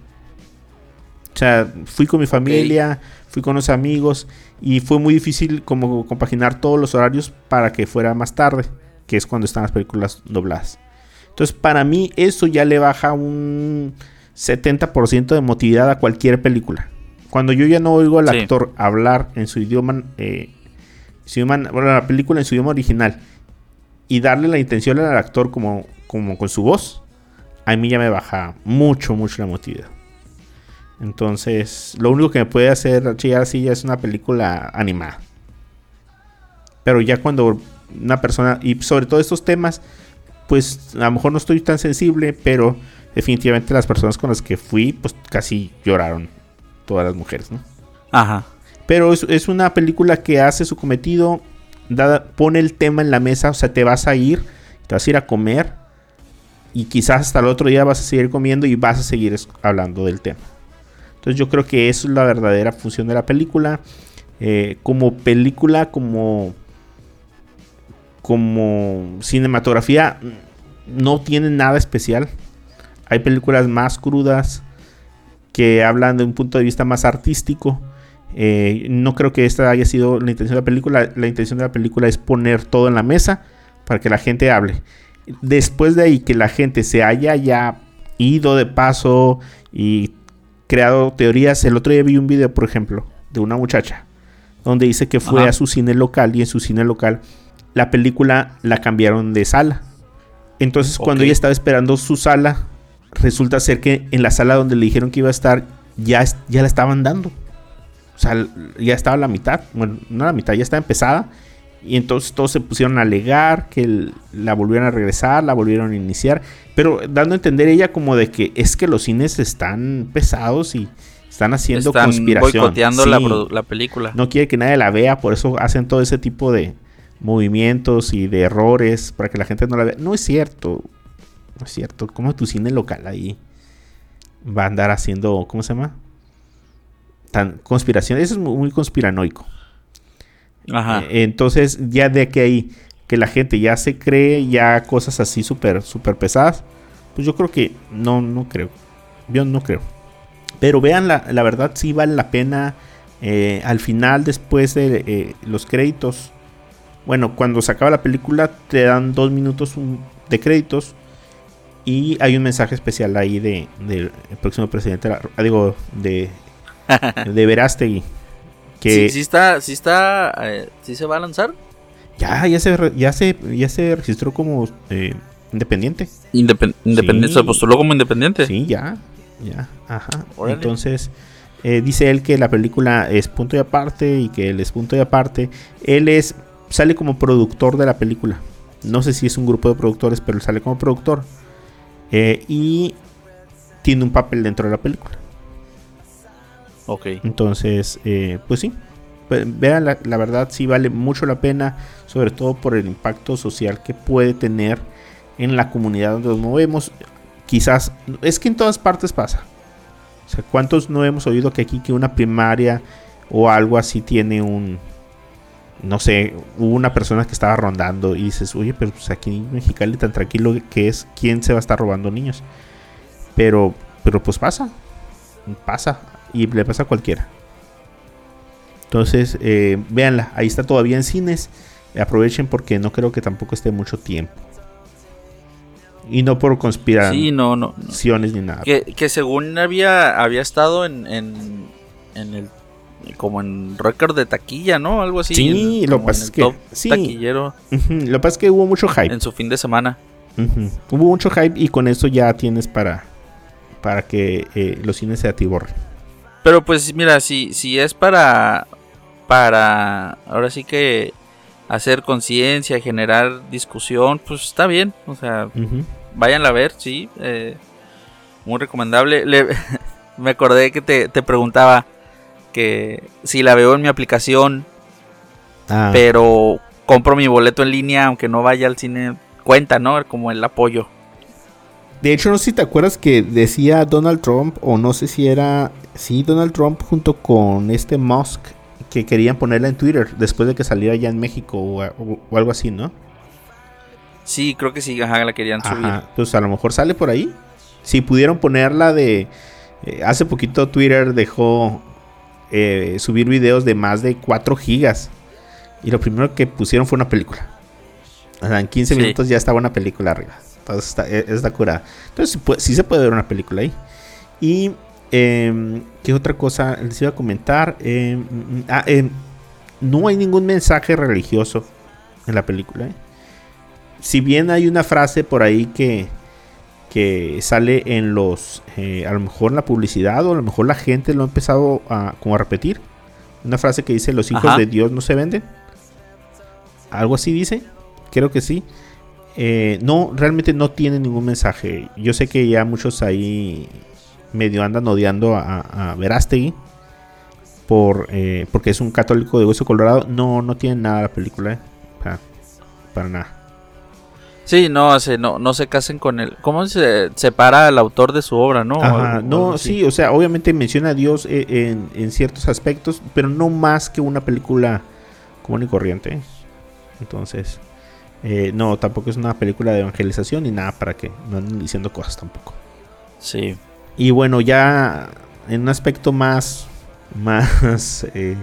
O sea, fui con mi familia, fui con los amigos y fue muy difícil como compaginar todos los horarios para que fuera más tarde, que es cuando están las películas dobladas. Entonces, para mí eso ya le baja un 70% de emotividad a cualquier película. Cuando yo ya no oigo al Sí. actor hablar en su idioma, eh, su idioma- bueno, la película en su idioma original y darle la intención al actor como, como con su voz, a mí ya me baja mucho, mucho la emotividad. Entonces, lo único que me puede hacer chillar así ya es una película animada. Pero ya cuando una persona, y sobre todo estos temas, pues a lo mejor no estoy tan sensible, pero definitivamente las personas con las que fui, pues casi lloraron todas las mujeres, ¿no? Ajá. Pero es, es una película que hace su cometido, da- pone el tema en la mesa, o sea, te vas a ir, te vas a ir a comer y quizás hasta el otro día vas a seguir comiendo y vas a seguir hablando del tema. Entonces yo creo que eso es la verdadera función de la película. Eh, como película, como, como cinematografía, no tiene nada especial. Hay películas más crudas que hablan de un punto de vista más artístico. Eh, no creo que esta haya sido la intención de la película. La intención de la película es poner todo en la mesa para que la gente hable. Después de ahí que la gente se haya ya ido de paso y creado teorías. El otro día vi un video, por ejemplo, de una muchacha donde dice que fue Ajá. a su cine local y en su cine local la película la cambiaron de sala. Entonces cuando ella estaba esperando su sala, resulta ser que en la sala donde le dijeron que iba a estar, ya, ya la estaban dando. O sea, ya estaba a la mitad. Bueno, no a la mitad, ya estaba empezada. Y entonces todos se pusieron a alegar que el- la volvieron a regresar, la volvieron a iniciar. Pero dando a entender ella como de que es que los cines están pesados y están haciendo Están conspiración. boicoteando Sí, la película. No quiere que nadie la vea, por eso hacen todo ese tipo de movimientos y de errores para que la gente no la vea. No es cierto. No es cierto. ¿Cómo tu cine local ahí va a andar haciendo, ¿cómo se llama? Tan conspiración. Eso es muy, muy conspiranoico. Ajá. Eh, entonces, ya de que ahí que la gente ya se cree ya cosas así súper súper pesadas, pues yo creo que no, no creo. Yo no creo. Pero vean, la, la verdad sí vale la pena. eh, al final, después de eh, los créditos, bueno, cuando se acaba la película, te dan dos minutos un- de créditos. Y hay un mensaje especial ahí de, del próximo presidente, de la- ah, digo, de, de Verástegui. Que sí, sí está, sí está, eh, sí se va a lanzar. Ya, ya se, ya se, ya se registró como eh, independiente. Independ- independiente, Sí. se postuló como independiente. Sí, ya, ya, ajá. Órale. Entonces, eh, dice él que la película es punto y aparte y que él es punto y aparte. Él es, sale como productor de la película. No sé si es un grupo de productores, pero sale como productor. Eh, y tiene un papel dentro de la película. Ok. Entonces, eh, pues sí. Ve- Vean, la, la verdad sí vale mucho la pena, sobre todo por el impacto social que puede tener en la comunidad donde nos movemos. Quizás, es que en todas partes pasa. O sea, ¿cuántos no hemos oído que aquí que una primaria o algo así tiene un... No sé, hubo una persona que estaba rondando y dices, oye, pero pues aquí en Mexicali tan tranquilo que es, ¿quién se va a estar robando niños? Pero, pero pues pasa, pasa y le pasa a cualquiera. Entonces, eh, véanla, ahí está todavía en cines. Aprovechen porque no creo que tampoco esté mucho tiempo. Y no por conspiraciones Sí, no, no. no. ni nada. Que, que según había, había estado en, en, en el como en récord de taquilla, ¿no? Algo así. Sí, en- lo pasa es que- sí. taquillero Ujú, Lo que pasa es que hubo mucho hype. en su fin de semana. Hubo mucho hype y con eso ya tienes para, para que eh, los cines se atiborren. Pero pues mira, si, si es para, para, ahora sí que hacer conciencia, generar discusión, pues está bien. O sea, Ujú. vayan a ver, sí. eh, muy recomendable. Le- me acordé que te, te preguntaba que si la veo en mi aplicación, Ah, pero compro mi boleto en línea, aunque no vaya al cine, cuenta, ¿no? Como el apoyo. De hecho, no sé si te acuerdas que decía Donald Trump, o no sé si era, sí, Donald Trump junto con este Musk, que querían ponerla en Twitter después de que saliera ya en México o, o- o algo así, ¿no? Sí, creo que sí, ajá, la querían subir. Ajá, pues a lo mejor sale por ahí. Si pudieron ponerla de... eh, hace poquito Twitter dejó eh, subir videos de más de 4 gigas. Y lo primero que pusieron fue una película. O sea, en 15 Sí. minutos ya estaba una película arriba. Entonces está, eh, está curada. Entonces sí se puede ver una película ahí. Y... em, ¿Qué otra cosa les iba a comentar? Em, mm, ah, em, no hay ningún mensaje religioso en la película. ¿eh? si bien hay una frase por ahí que, que sale en los, eh, a lo mejor en la publicidad o a lo mejor la gente lo ha empezado a, como a repetir. Una frase que dice, los hijos Ajá. de Dios no se venden. Algo así dice, creo que sí. Eh, no, realmente no tiene ningún mensaje. Yo sé que ya muchos ahí medio andan odiando a, a Verástegui por, eh, porque es un católico de hueso colorado. No, no tiene nada la película, para, para nada. Sí, no, se, no, no se casen con él. ¿Cómo se separa al autor de su obra, no? Ajá, no, sí, o sea, obviamente menciona a Dios eh, en, en ciertos aspectos, pero no más que una película común y corriente. Entonces, eh, no, tampoco es una película de evangelización ni nada para que no anden diciendo cosas tampoco. Sí. Y bueno, ya en un aspecto más, más, eh,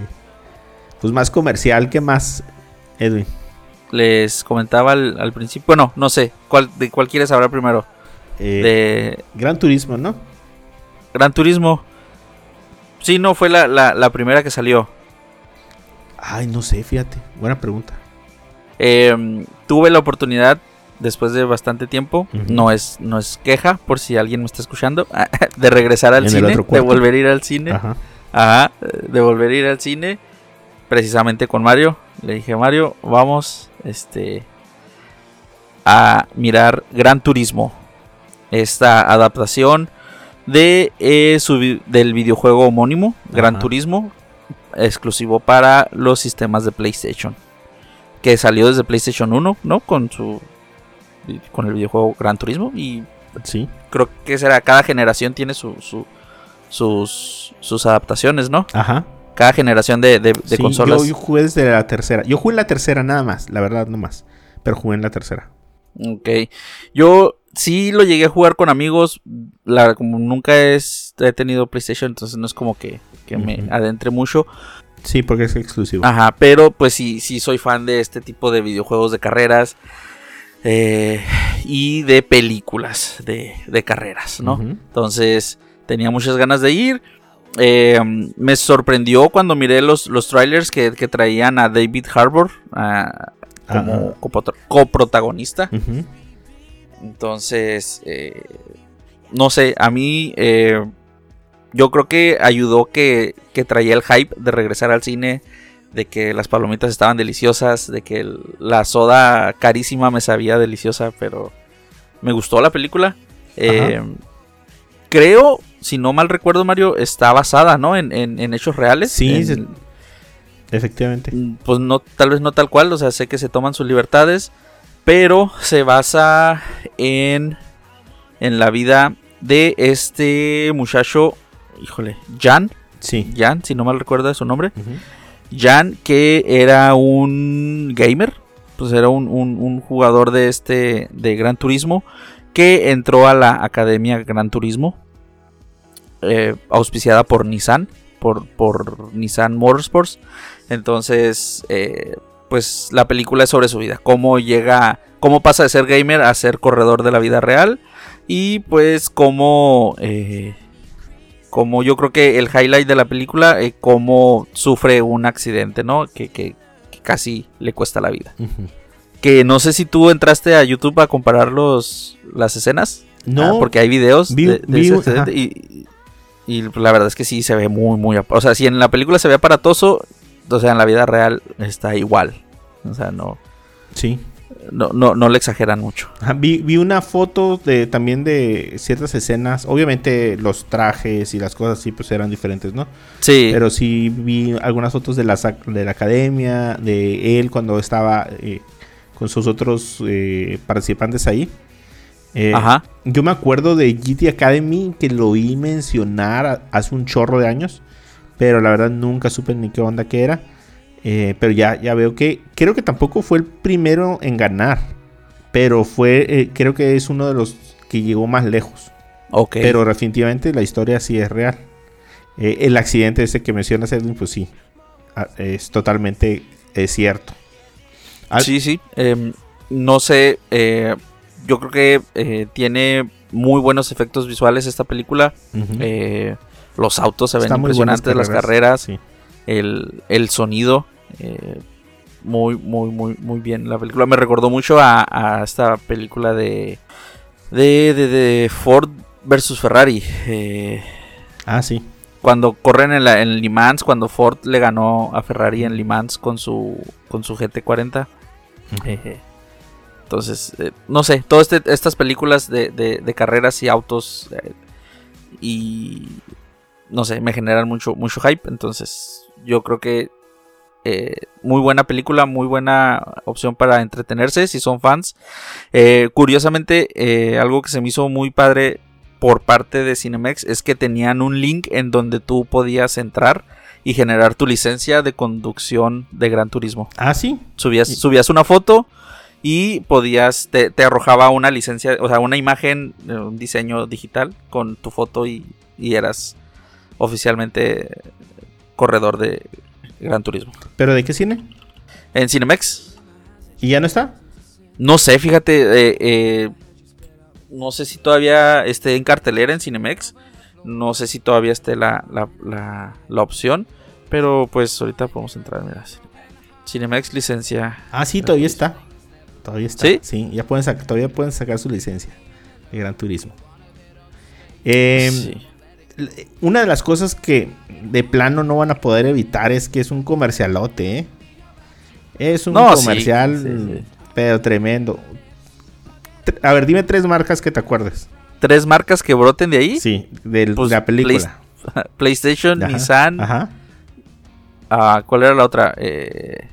pues más comercial que más, Edwin. Les comentaba al, al principio, bueno, no sé, ¿cuál, ¿de cuál quieres hablar primero? Eh, De Gran Turismo, ¿no? Gran Turismo. Sí, no, fue la, la, la primera que salió. Ay, no sé, fíjate. Buena pregunta. Eh, tuve la oportunidad después de bastante tiempo, no es no es queja por si alguien me está escuchando, de regresar al En cine, de volver a ir al cine, Ajá. ajá, de volver a ir al cine, precisamente con Mario. Le dije Mario, vamos, este, a mirar Gran Turismo, esta adaptación de eh, su del videojuego homónimo Gran Ajá. Turismo, exclusivo para los sistemas de PlayStation que salió desde PlayStation 1, ¿no? Con su con el videojuego Gran Turismo y Sí. creo que será cada generación tiene su, su- sus sus adaptaciones, ¿no? Ajá. Cada generación de, de- de Sí, consolas. Yo, yo jugué desde la tercera. Yo jugué en la tercera nada más, la verdad, no más. Pero jugué en la tercera. Ok. Yo sí lo llegué a jugar con amigos. La, como nunca es- he tenido PlayStation, entonces no es como que, que me adentre mucho. Sí, porque es exclusivo. Ajá, pero pues sí, sí soy fan de este tipo de videojuegos de carreras. eh, y de películas de, de carreras, ¿no? Entonces tenía muchas ganas de ir. Eh, me sorprendió cuando miré los, los trailers que, que traían a David Harbour como coprotagonista. Entonces, eh, no sé, a mí eh, yo creo que ayudó que, que traía el hype de regresar al cine, de que las palomitas estaban deliciosas, de que el- la soda carísima me sabía deliciosa, pero me gustó la película. Eh, creo, si no mal recuerdo, Mario, está basada, ¿no? En, en- en hechos reales. Sí, en- se- Efectivamente. Pues no, tal vez no tal cual, o sea, sé que se toman sus libertades, pero se basa en, en la vida de este muchacho, híjole, Jan, Sí. Jan, si no mal recuerdo su nombre. Jan, que era un gamer, pues era un, un- un jugador de este, de Gran Turismo, que entró a la Academia Gran Turismo, eh, auspiciada por Nissan, por, por Nissan Motorsports. Entonces, eh, pues la película es sobre su vida, cómo llega, cómo pasa de ser gamer a ser corredor de la vida real y pues cómo, eh, como yo creo que el highlight de la película, eh, cómo sufre un accidente, ¿no? Que, que- que casi le cuesta la vida. Que no sé si tú entraste a YouTube a comparar los, las escenas. No, Ah, porque hay videos vi- de, de vi ese accidente y, y la verdad es que sí se ve muy, muy... O sea, si en la película se ve aparatoso, o sea, en la vida real está igual. O sea, no, sí. no, no, no le exageran mucho. Ajá, Vi, vi una foto de también de ciertas escenas. Obviamente los trajes y las cosas así pues eran diferentes, ¿no? Sí, Pero sí vi algunas fotos de la, de la academia, de él cuando estaba eh, con sus otros eh, participantes ahí. Eh, ajá. Yo me acuerdo de GT Academy que lo oí mencionar hace un chorro de años, pero la verdad nunca supe ni qué onda que era. Eh, pero ya, ya veo que creo que tampoco fue el primero en ganar, pero fue, eh, creo que es uno de los que llegó más lejos. Ok. Pero definitivamente la historia sí es real. El accidente ese que mencionas, Edwin, pues sí, es totalmente cierto. Al- Sí, sí. em, no sé, yo creo que eh, tiene muy buenos efectos visuales esta película. Eh, los autos se ven Están impresionantes, las carreras, sí. el, el sonido. eh, muy, muy, muy, muy bien la película. Me recordó mucho a, a esta película de, de, de, de Ford versus Ferrari. eh, Ah, sí. cuando corren en, la, en Le Mans, cuando Ford le ganó a Ferrari en Le Mans con su, con su GT40. Eh, entonces, eh, no sé, todas este- estas películas de, de- de carreras y autos eh, y no sé, me generan mucho, mucho hype. Entonces, yo creo que eh, muy buena película, muy buena opción para entretenerse si son fans. Eh, curiosamente, eh, algo que se me hizo muy padre por parte de Cinemex es que tenían un link en donde tú podías entrar y generar tu licencia de conducción de Gran Turismo. Ah, sí. Subías, subías una foto y podías, te, te arrojaba una licencia, o sea, una imagen, un diseño digital con tu foto y, y eras oficialmente corredor de Gran Turismo. ¿Pero de qué cine? En Cinemex, ¿Y ya no está? no sé, fíjate, eh, eh, no sé si todavía esté en cartelera en Cinemex, no sé si todavía esté la, la, la- la opción, pero pues ahorita podemos entrar, mira, Cinemex. Licencia. Ah, sí, todavía está. Todavía está. ¿Sí? Sí, ya pueden sac- todavía pueden sacar su licencia de Gran Turismo. Eh, Sí. Una de las cosas que de plano no van a poder evitar es que es un comercialote, ¿eh? Es un No, comercial, sí, pero tremendo. Tr- A ver, dime tres marcas que te acuerdes. Tres marcas que broten de ahí. Sí, del- Pues, de la película. PlayStation, Ajá, Nissan. Ajá. ah, ¿Cuál era la otra? Eh,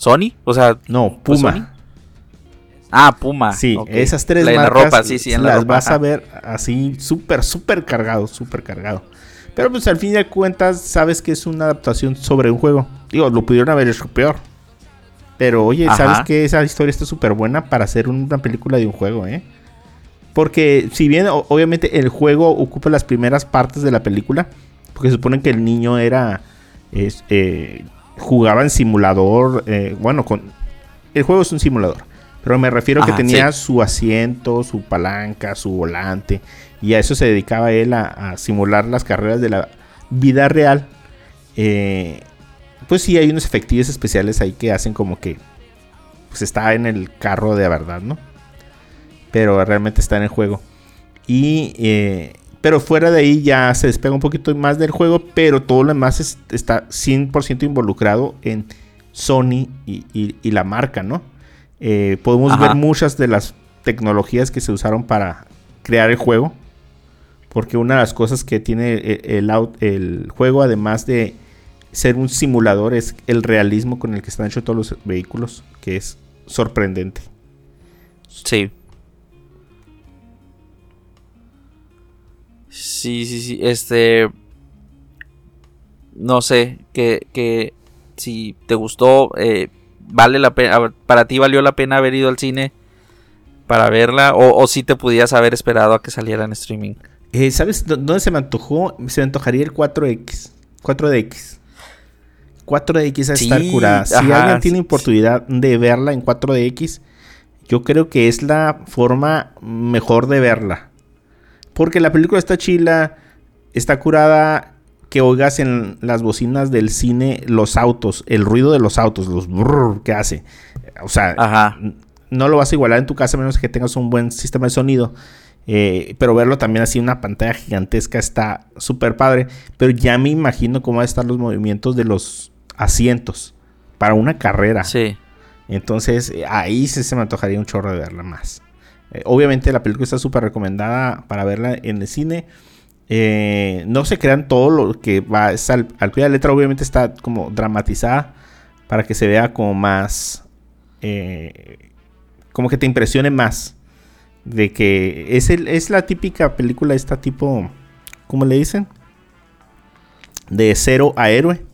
Sony. O sea, No, Puma. Sony. Ah, Puma. Sí, esas tres La, en la marcas ropa, sí, sí, en la las ropa, vas a ver así súper, súper cargado, súper cargado. Pero pues al fin de cuentas sabes que es una adaptación sobre un juego. Digo, lo pudieron haber hecho peor. Pero oye, Ajá. sabes que esa historia está súper buena para hacer una película de un juego, ¿eh? Porque si bien obviamente el juego ocupa las primeras partes de la película, porque se supone que el niño era, es, eh, jugaba en simulador, eh, bueno, con el juego es un simulador, pero me refiero que Ajá, tenía sí. su asiento, su palanca, su volante, y a eso se dedicaba él a, a simular las carreras de la vida real. Eh, pues sí, hay unos efectivos especiales ahí que hacen como que pues está en el carro de verdad, ¿no? Pero realmente está en el juego. Y eh, pero fuera de ahí ya se despega un poquito más del juego, pero todo lo demás es- está 100% involucrado en Sony y, y- y la marca, ¿no? Eh, podemos Ajá. ver muchas de las tecnologías que se usaron para crear el juego. Porque una de las cosas que tiene el, el el juego, además de ser un simulador, es el realismo con el que están hechos todos los vehículos, que es sorprendente. Sí. Sí, sí, sí. Este. No sé. Que, que si te gustó. eh, vale la pena. Para ti valió la pena haber ido al cine. Para verla. O, o si te pudieras haber esperado a que saliera en streaming. Eh, ¿Sabes dó- dónde se me antojó? Se me antojaría el 4X. 4DX. 4DX a Sí, estar curada. Si ajá, alguien tiene sí, oportunidad de verla en 4DX, yo creo que es la forma mejor de verla. Porque la película está chila, está curada, que oigas en las bocinas del cine los autos, el ruido de los autos, los brrr que hace. O sea, Ajá. no lo vas a igualar en tu casa a menos que tengas un buen sistema de sonido. Eh, pero verlo también así en una pantalla gigantesca está súper padre. Pero ya me imagino cómo van a estar los movimientos de los asientos para una carrera. Sí. Entonces ahí sí se me antojaría un chorro de verla más. Eh, obviamente la película está súper recomendada para verla en el cine. Eh, no se crean todo lo que va al, al pie de la letra. Obviamente está como dramatizada para que se vea como más... eh, como que te impresione más. De que es, el, es la típica película esta tipo... ¿Cómo le dicen? De cero a héroe.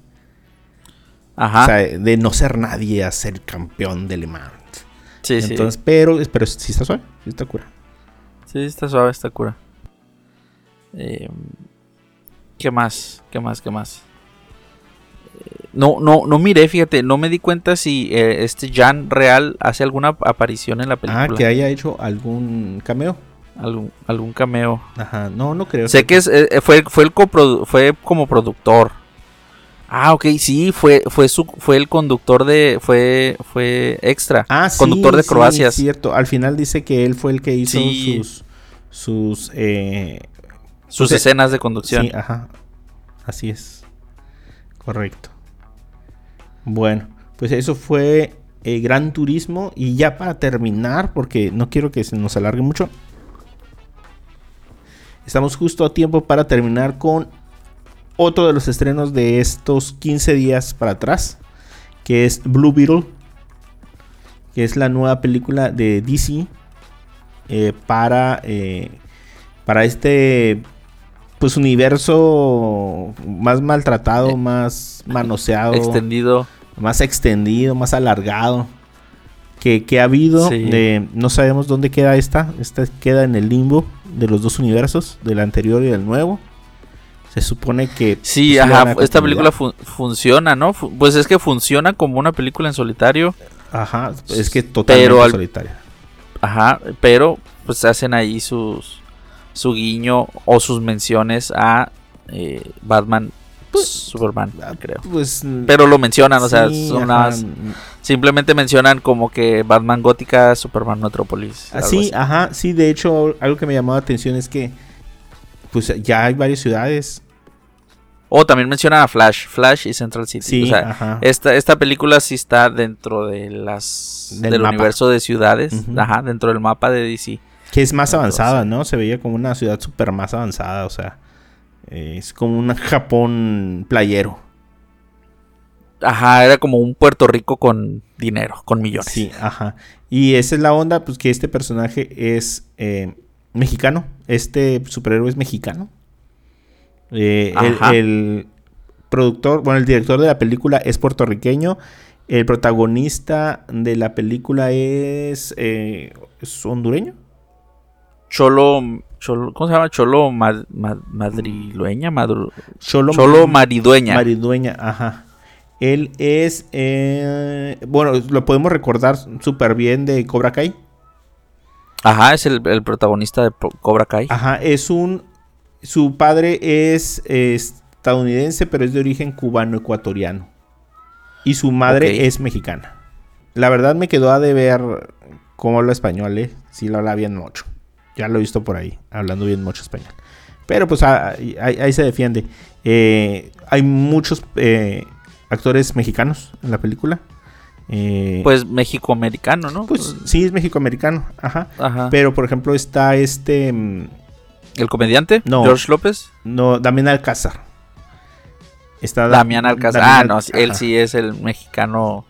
Ajá. O sea, de no ser nadie a ser campeón de Le Sí, sí. Entonces, pero, pero sí está suave, sí está cura. Sí, está suave, está cura. Eh, ¿Qué más? ¿Qué más? ¿Qué más? Eh, No, no, no miré, fíjate, no me di cuenta si eh, este Jan Real hace alguna aparición en la película. Ah, que haya hecho algún cameo. algún, algún cameo. Ajá, no, no creo. Sé que es, fue, fue, el fue como productor. Ah, ok, sí, fue, fue, su, fue el conductor de. Fue, fue extra. Ah, sí, conductor de sí, Croacia. cierto. Al final dice que él fue el que hizo Sí. sus. Sus. Eh, sus escenas de conducción. sí, ajá. Así es. Correcto. Bueno, pues eso fue eh, Gran Turismo. Y ya para terminar, porque no quiero que se nos alargue mucho. Estamos justo a tiempo para terminar con otro de los estrenos de estos 15 días para atrás, que es Blue Beetle, que es la nueva película de DC eh, para, eh, para este pues universo más maltratado, Eh, más manoseado, Extendido. más extendido, más alargado. Que, que ha habido, Sí. de- no sabemos dónde queda esta, esta queda en el limbo de los dos universos, del anterior y del nuevo. Se supone que... Sí, pues, ajá, esta película fun- funciona, ¿no? Fu- Pues es que funciona como una película en solitario. Ajá, es que totalmente Pero al- solitaria. Ajá, pero pues hacen ahí sus su guiño o sus menciones a eh, Batman Superman, creo. Pues. Pero lo mencionan, o sea, sí, son ajá. nada más- Simplemente mencionan como que Batman Gótica, Superman Metrópolis. Así, así. ajá, sí, de hecho, algo que me llamó la atención es que pues ya hay varias ciudades. O también mencionan a Flash, Flash y Central City. Sí, o sea, esta, esta película sí está dentro de las Del universo de ciudades, ajá, dentro del mapa de DC. Que es más Entonces- avanzada, ¿no? Se veía como una ciudad súper más avanzada, o sea, eh, es como un Japón playero. Ajá, era como un Puerto Rico con dinero, con millones. Sí, ajá. Y esa es la onda, pues que este personaje es eh, mexicano. Este superhéroe es mexicano. Eh, el, productor, bueno, el director de la película es puertorriqueño. El protagonista de la película es, eh, ¿es hondureño. Cholo, Cholo, ¿cómo se llama? Cholo mad- mad- madrileña, madru- Cholo, Cholo maridueña. Maridueña, ajá. Él es, eh, bueno, lo podemos recordar súper bien de Cobra Kai. Ajá, es el, el protagonista de Cobra Kai. Ajá, es un, su padre es eh, estadounidense, pero es de origen cubano-ecuatoriano. Y su madre es mexicana. La verdad me quedó a deber cómo habla español, ¿eh? Sí lo habla bien mucho. Ya lo he visto por ahí, hablando bien mucho español. Pero pues ah, ahí, ahí se defiende. Eh, hay muchos eh, actores mexicanos en la película. Eh, Pues México-americano, ¿no? pues sí, es mexicoamericano. Ajá. Ajá. Pero por ejemplo está este... ¿El comediante? No. George López. No, Damián Alcázar. Está Da- Damián Alcázar. Damián Ah, no, él sí es el mexicano.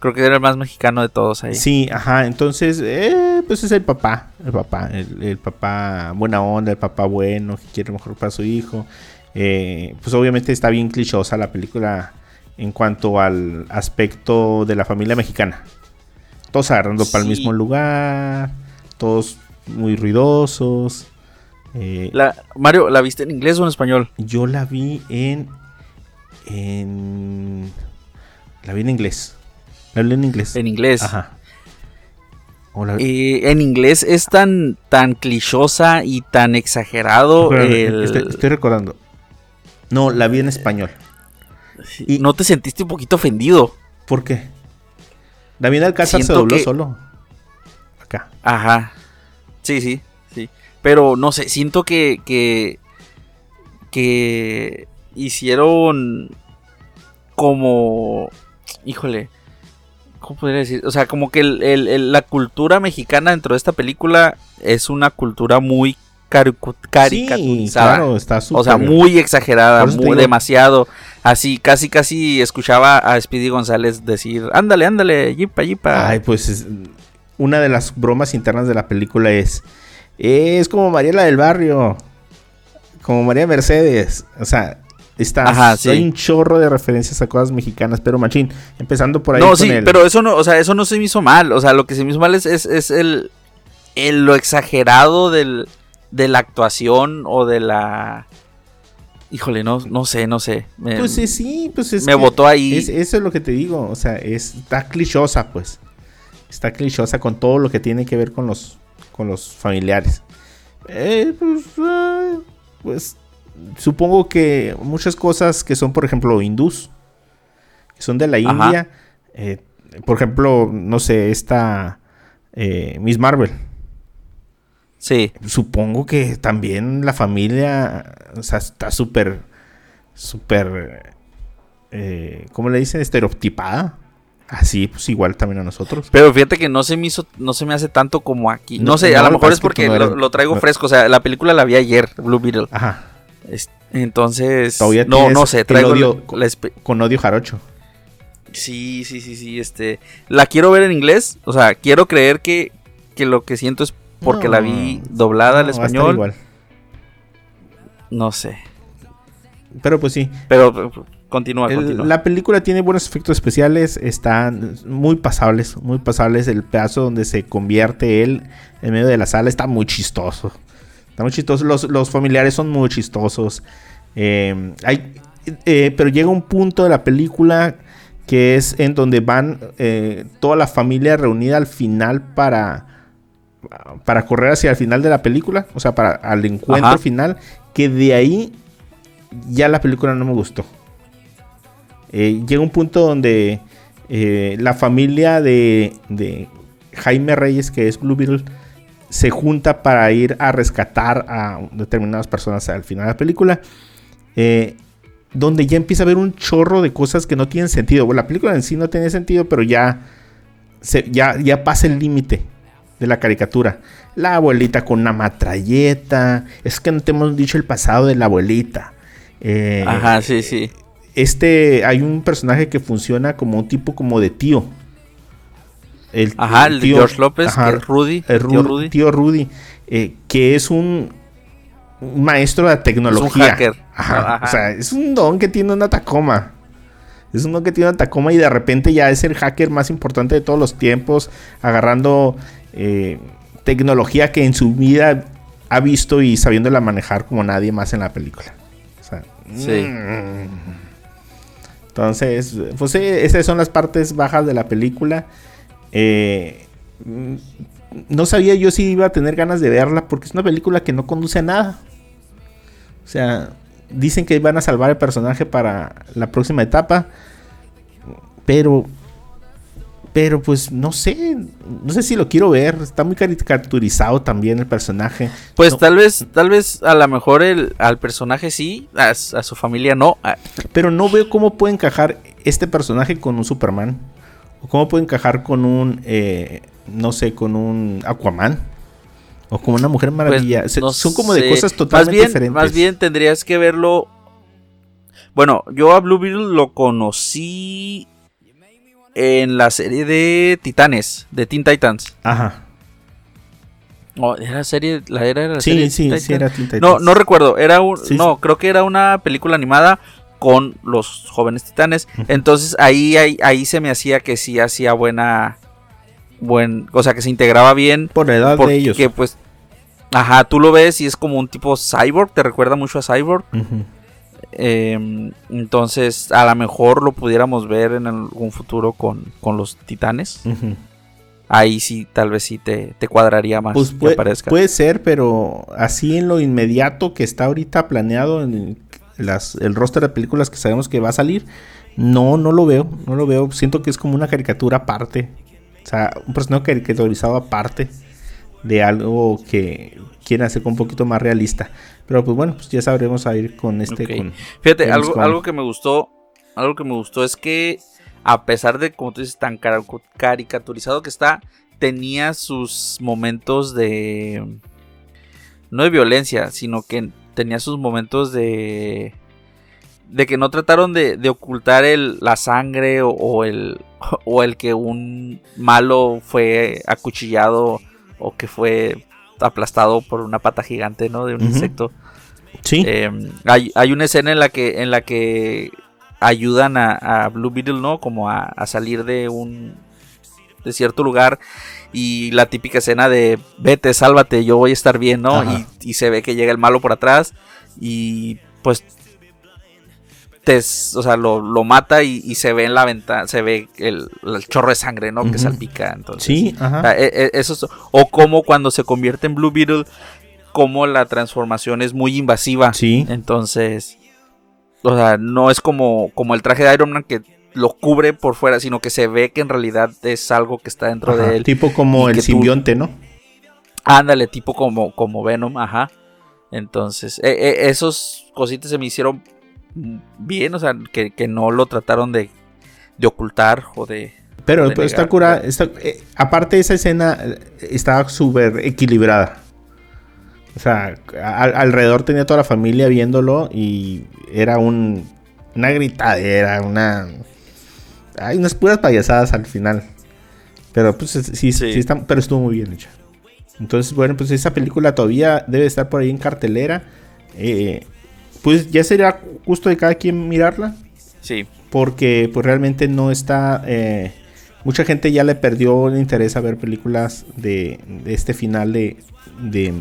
Creo que era el más mexicano de todos ahí. Sí, ajá. Entonces, eh, pues es el papá. El papá. El, el papá buena onda, el papá bueno, que quiere lo mejor para su hijo. Eh, pues obviamente está bien clichosa la película en cuanto al aspecto de la familia mexicana. Todos agarrando para el mismo lugar. Todos muy ruidosos. Eh, La, Mario, ¿la viste en inglés o en español? Yo la vi en. En. La vi en inglés. La vi en inglés. En inglés. Ajá. Eh, en inglés es tan, tan clichosa y tan exagerado. El- estoy, estoy recordando. No, la vi en español. y- ¿No te sentiste un poquito ofendido? ¿Por qué? David Alcázar se dobló que- solo. Acá. Ajá. Sí, sí, sí. Pero no sé, siento que. que. que hicieron. como. Híjole. ¿Cómo podría decir? O sea, como que el- el- el- la cultura mexicana dentro de esta película es una cultura muy Sí, caricaturizada. claro, está. O sea, muy exagerada, muy digo- demasiado. Así, casi, casi escuchaba a Speedy González decir, ándale, ándale, yipa, yipa. Ay, pues es- una de las bromas internas de la película es. Es como Mariela del Barrio. Como María Mercedes. O sea, está. Ajá, sí. Hay un chorro de referencias a cosas mexicanas, pero machín. Empezando por ahí. no, con sí, el- pero eso no, o sea, eso no se me hizo mal. O sea, lo que se me hizo mal es, es, es el, el- lo exagerado del, de la actuación o de la. Híjole, no, no sé, no sé. Me, Pues sí, sí, pues es. me botó ahí. es- eso es lo que te digo. O sea, es, está clichosa, pues. Está clichosa con todo lo que tiene que ver con los, con los familiares. Eh, pues, ah, pues supongo que muchas cosas que son, por ejemplo, hindús, que son de la Ajá. India, eh, por ejemplo, no sé, esta eh, Miss Marvel. Sí. Supongo que también la familia, o sea, está súper, súper, ¿cómo le dicen? Estereotipada. Así, pues igual también a nosotros. Pero fíjate que no se me hizo, no se me hace tanto como aquí. No, No, sé, no, a lo mejor pasa es porque no lo, traigo fresco. O sea, la película la vi ayer, Blue Beetle. Ajá, Es- Entonces, Todavía no, no sé, traigo odio- la- la espe- con odio jarocho. Sí, sí, sí, sí, este, la quiero ver en inglés, o sea, quiero creer que, que lo que siento es porque la vi doblada al español, igual. no sé, Pero pues sí, pero continúa, continúa. la película tiene buenos efectos especiales, están muy pasables, muy pasables. El pedazo donde se convierte él en medio de la sala está muy chistoso. Está muy chistoso. Los, los familiares son muy chistosos. Eh, hay, eh, pero llega un punto de la película que es en donde van eh, toda la familia reunida al final para, para correr hacia el final de la película, o sea, para al encuentro Ajá. final, que de ahí ya la película no me gustó. Eh, llega un punto donde eh, la familia de, Jaime Reyes, que es Blue Beetle, se junta para ir a rescatar a determinadas personas al final de la película. Eh, donde ya empieza a haber un chorro de cosas que no tienen sentido. Bueno, la película en sí no tiene sentido, pero ya, ya, pasa el límite de la caricatura. La abuelita con una matralleta. Es que no te hemos dicho el pasado de la abuelita. Ajá, sí, sí. Este, hay un personaje que funciona como un tipo como de tío. El, ajá, el, tío, George López, ajá, que es Rudy. El tío Rudy. Tío Rudy eh, que es un, un, maestro de tecnología. Es un hacker. Ajá, ajá. O sea, es un don que tiene una Tacoma. Es un don que tiene una Tacoma y de repente ya es el hacker más importante de todos los tiempos, agarrando eh, tecnología que en su vida ha visto y sabiéndola manejar como nadie más en la película. O sea, sí. Mmm. Entonces, pues esas son las partes bajas de la película. Eh, no sabía yo si iba a tener ganas de verla porque es una película que no conduce a nada. O sea, dicen que van a salvar el personaje para la próxima etapa. Pero pero pues no sé, no sé si lo quiero ver, está muy caricaturizado también el personaje. Pues no. tal vez, tal vez a lo mejor el, al personaje sí, a, a, su familia no. Pero no veo cómo puede encajar este personaje con un Superman. O cómo puede encajar con un, eh, no sé, con un Aquaman. O como una Mujer Maravilla. Pues, no Son como sé. de cosas totalmente más bien, diferentes. Más bien tendrías que verlo. Bueno, yo a Blue Beetle lo conocí en la serie de Titanes, de Teen Titans. Ajá. Oh, era serie, la era la sí, serie sí, Teen sí, era Teen Titans. No, no recuerdo, era un, Sí, no, creo que era una película animada con los jóvenes titanes. Entonces ahí, ahí, ahí se me hacía que sí hacía buena, buen, o sea que se integraba bien. Por la edad Porque de ellos. pues, ajá, tú lo ves y es como un tipo cyborg, te recuerda mucho a cyborg. Ujú. Eh, entonces, a lo mejor lo pudiéramos ver en algún futuro con, con los titanes. Ahí sí, tal vez sí te, te cuadraría más Pues puede ser, pero así en lo inmediato que está ahorita planeado en las, el roster de películas que sabemos que va a salir, no, no lo veo, no lo veo. Siento que es como una caricatura aparte. O sea, un personaje caricaturizado aparte de algo que quieren hacer un poquito más realista. Pero pues bueno, pues ya sabremos a ir con este. Con, Fíjate, algo, algo que me gustó, algo que me gustó es que a pesar de, como tú dices, tan cara- caricaturizado que está, tenía sus momentos de... No de violencia, sino que tenía sus momentos de... De que no trataron de, de ocultar el, la sangre o, o el, o el que un malo fue acuchillado o que fue aplastado por una pata gigante, ¿no? De un insecto. Sí, Eh, hay, hay una escena en la que, en la que ayudan a, a Blue Beetle, ¿no? Como a, a salir de un de cierto lugar y la típica escena de vete, sálvate, yo voy a estar bien, ¿no? Y, y se ve que llega el malo por atrás y pues te, o sea, lo, lo mata y, y se ve en la ventana, se ve el, el chorro de sangre, ¿no? Que salpica, entonces. sí, O ajá. sea, e- e- eso es- o como cuando se convierte en Blue Beetle, como la transformación es muy invasiva. Sí. Entonces, o sea, no es como, como el traje de Iron Man que lo cubre por fuera, sino que se ve que en realidad es algo que está dentro Ajá, de él. Tipo como el tú- simbionte, ¿no? Ándale, tipo como, como Venom, ajá. Entonces, e- esos cositas se me hicieron bien, o sea, que, que no lo trataron de, de ocultar o de... Pero, pero está negar. cura. está- eh, aparte, esa escena eh, estaba súper equilibrada. O sea, al- alrededor tenía toda la familia viéndolo y era un, una gritadera, una. Hay unas puras payasadas al final. Pero pues sí, sí, Sí. sí está- pero estuvo muy bien hecha. Entonces, bueno, pues esa película todavía debe estar por ahí en cartelera. Eh, pues ya sería gusto de cada quien mirarla Sí, porque pues realmente no está eh, mucha gente ya le perdió el interés a ver películas de, de este final de, de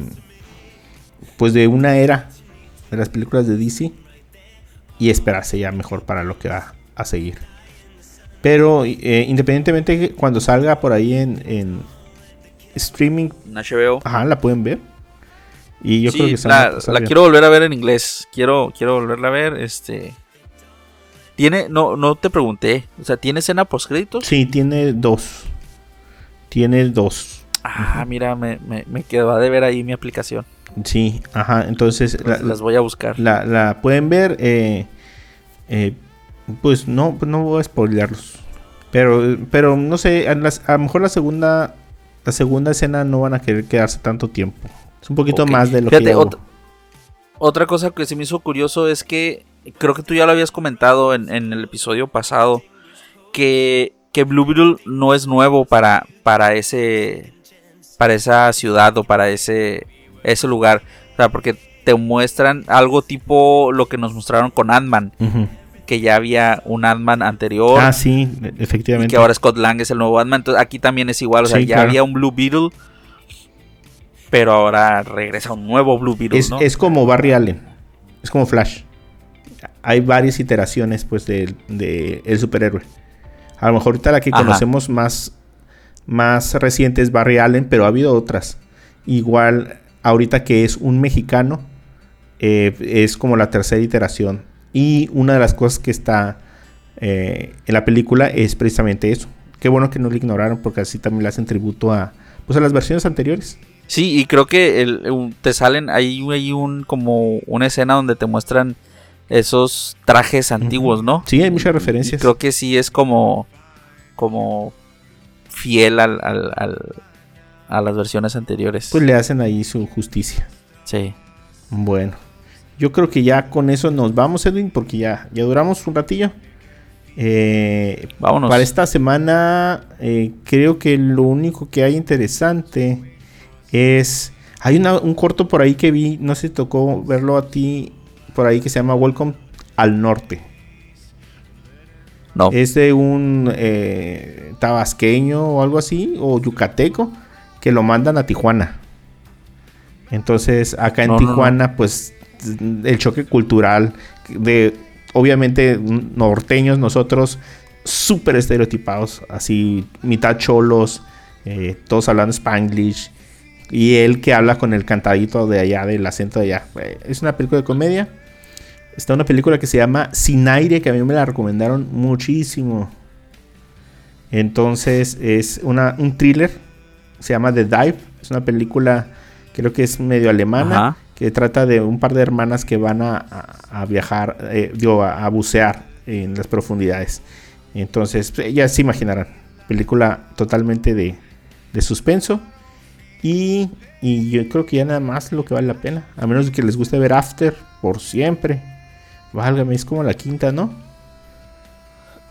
pues de una era de las películas de DC y esperarse ya mejor para lo que va a seguir pero eh, independientemente cuando salga por ahí en, en streaming en HBO. Ajá, la pueden ver. Y yo Sí, creo que la, quiero volver a ver en inglés. Quiero, quiero volverla a ver. Este. Tiene, no, no te pregunté. O sea, ¿tiene escena post créditos? Sí, tiene dos. Tiene dos. Ah, mira, me, me, me quedó de ver ahí mi aplicación. Sí, ajá. Entonces la, Las, voy a buscar. la- la pueden ver. eh, eh, pues no, pues no voy a spoilearlos. Pero, pero no sé, a, las- a lo mejor la segunda, la segunda escena no van a querer quedarse tanto tiempo. Es un poquito más de lo Fíjate, que yo- ot- otra cosa que se me hizo curioso es que creo que tú ya lo habías comentado en, en el episodio pasado que, que Blue Beetle no es nuevo para, para ese para esa ciudad o para ese ese lugar, o sea, porque te muestran algo tipo lo que nos mostraron con Ant-Man, que ya había un Ant-Man anterior Ah, sí, y efectivamente. que ahora Scott Lang es el nuevo Ant-Man, entonces aquí también es igual, o sea, Sí, ya claro. había un Blue Beetle pero ahora regresa un nuevo Blue Beetle, es, ¿no? es como Barry Allen. Es como Flash. Hay varias iteraciones, pues, del de el superhéroe. A lo mejor ahorita la que Ajá. conocemos más, más reciente es Barry Allen, pero ha habido otras. Igual, ahorita que es un mexicano, eh, es como la tercera iteración. Y una de las cosas que está eh, en la película es precisamente eso. Qué bueno que no lo ignoraron, porque así también le hacen tributo a, pues, a las versiones anteriores. Sí, y creo que el, te salen ahí hay un como una escena donde te muestran esos trajes antiguos, ¿no? Sí, hay muchas Y referencias. creo que sí es como como fiel al, al- al- a las versiones anteriores. Pues le hacen ahí su justicia. Sí. Bueno, yo creo que ya con eso nos vamos, Edwin, porque ya, ya duramos un ratillo. Eh, Vámonos. para esta semana, eh, creo que lo único que hay interesante es. Hay una- un corto por ahí que vi, no sé si tocó verlo a ti, por ahí que se llama Welcome al Norte. No. Es de un eh, tabasqueño o algo así, o yucateco, que lo mandan a Tijuana. Entonces, acá en No, no, no. Tijuana, pues el choque cultural de, obviamente, norteños, nosotros súper estereotipados, así, mitad cholos, eh, todos hablando spanglish, y él que habla con el cantadito de allá, del acento de allá. Eh, Es una película de comedia. Está una película que se llama Sin Aire, que a mí me la recomendaron muchísimo. Entonces es una, un thriller, se llama The Dive. Es una película, creo que es medio alemana, Ajá. que trata de un par de hermanas que van a, a- a viajar, eh, digo, a, a bucear en las profundidades. Entonces, ya se imaginarán, película totalmente de, de suspenso. Y, y yo creo que ya nada más lo que vale la pena. A menos de que les guste ver After por siempre. Válgame, es como la quinta, ¿no?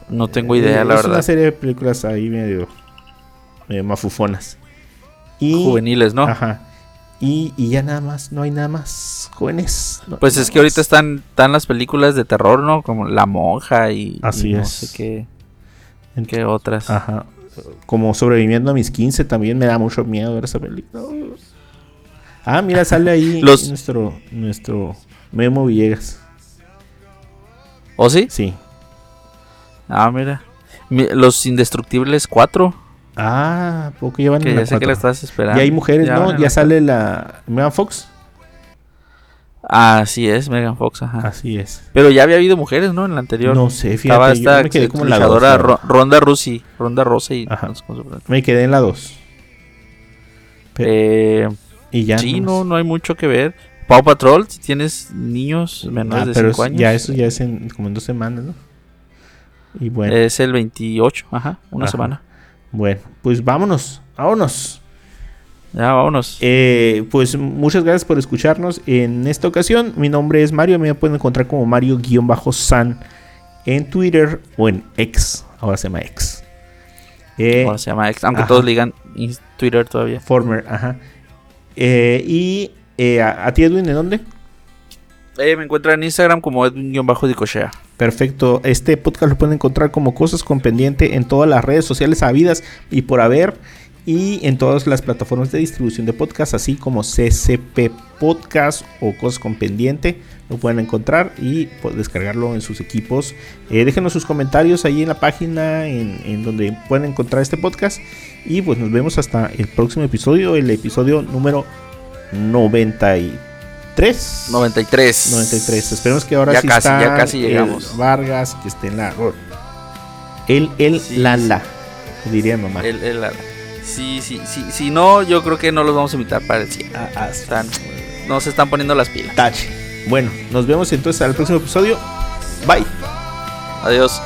No tengo idea, Eh, la es una verdad. serie de películas ahí medio, medio mafufonas. Y, Juveniles, ¿no? Ajá. Y, y ya nada más, no hay nada más. Jóvenes. no- Pues es que ahorita están, están las películas de terror, ¿no? Como La Monja y, Así y no es. sé qué, qué otras. Ajá. Como sobreviviendo a mis 15 también me da mucho miedo ver esa película. Ah, mira, sale ahí Los- nuestro, nuestro Memo Villegas. ¿O sí? Sí. Ah, mira. Mi- Los Indestructibles 4. Ah, poco llevan Que ya sé que la estás esperando. Y hay mujeres, ¿no? Ya sale la Megan Fox. Así es, Megan Fox, ajá. Así es. Pero ya había habido mujeres, ¿no? En la anterior. No sé, Estaba fíjate, yo esta me quedé como en la dos, Ro-. Ronda Rousey. Ronda. Ajá. cómo se pronuncia. Me quedé en la 2. Eh, Y ya. sí, no, no hay mucho que ver. Paw Patrol, si tienes niños menores Ah, de pero 5 es- años. ya eso ya es en, como en dos semanas, ¿no? Y bueno, Es el 28, ajá, una Ajá. semana. bueno, pues vámonos, vámonos. Ya, vámonos. Eh, pues muchas gracias por escucharnos en esta ocasión. Mi nombre es Mario, me pueden encontrar como Mario-San en Twitter o en X, ahora se llama X. Eh, Ahora se llama X, aunque ajá. todos in- Twitter todavía. Former, ajá. Eh, y eh, a, a ti Edwin, ¿de dónde? Me encuentran en Instagram como Edwin-Dicochea. Perfecto. Este podcast lo pueden encontrar como Cosas con Pendiente en todas las redes sociales habidas y por haber. Y en todas las plataformas de distribución de podcast, así como CCP Podcast o Cosas con Pendiente, lo pueden encontrar y pues, descargarlo en sus equipos. Eh, déjenos sus comentarios ahí en la página en, en donde pueden encontrar este podcast. Y pues nos vemos hasta el próximo episodio, el episodio número 93. 93. 93. 93. Esperemos que ahora Ya sí casi, está ya casi el llegamos. Vargas, que esté en la. El, el, Sí, la, la. Diría mamá. El- el- la- sí, sí, sí. Si no, yo creo que no los vamos a invitar para el 100. Ah, ah, Están, no se están poniendo las pilas. tache. Bueno, nos vemos entonces al próximo episodio. Bye. Adiós.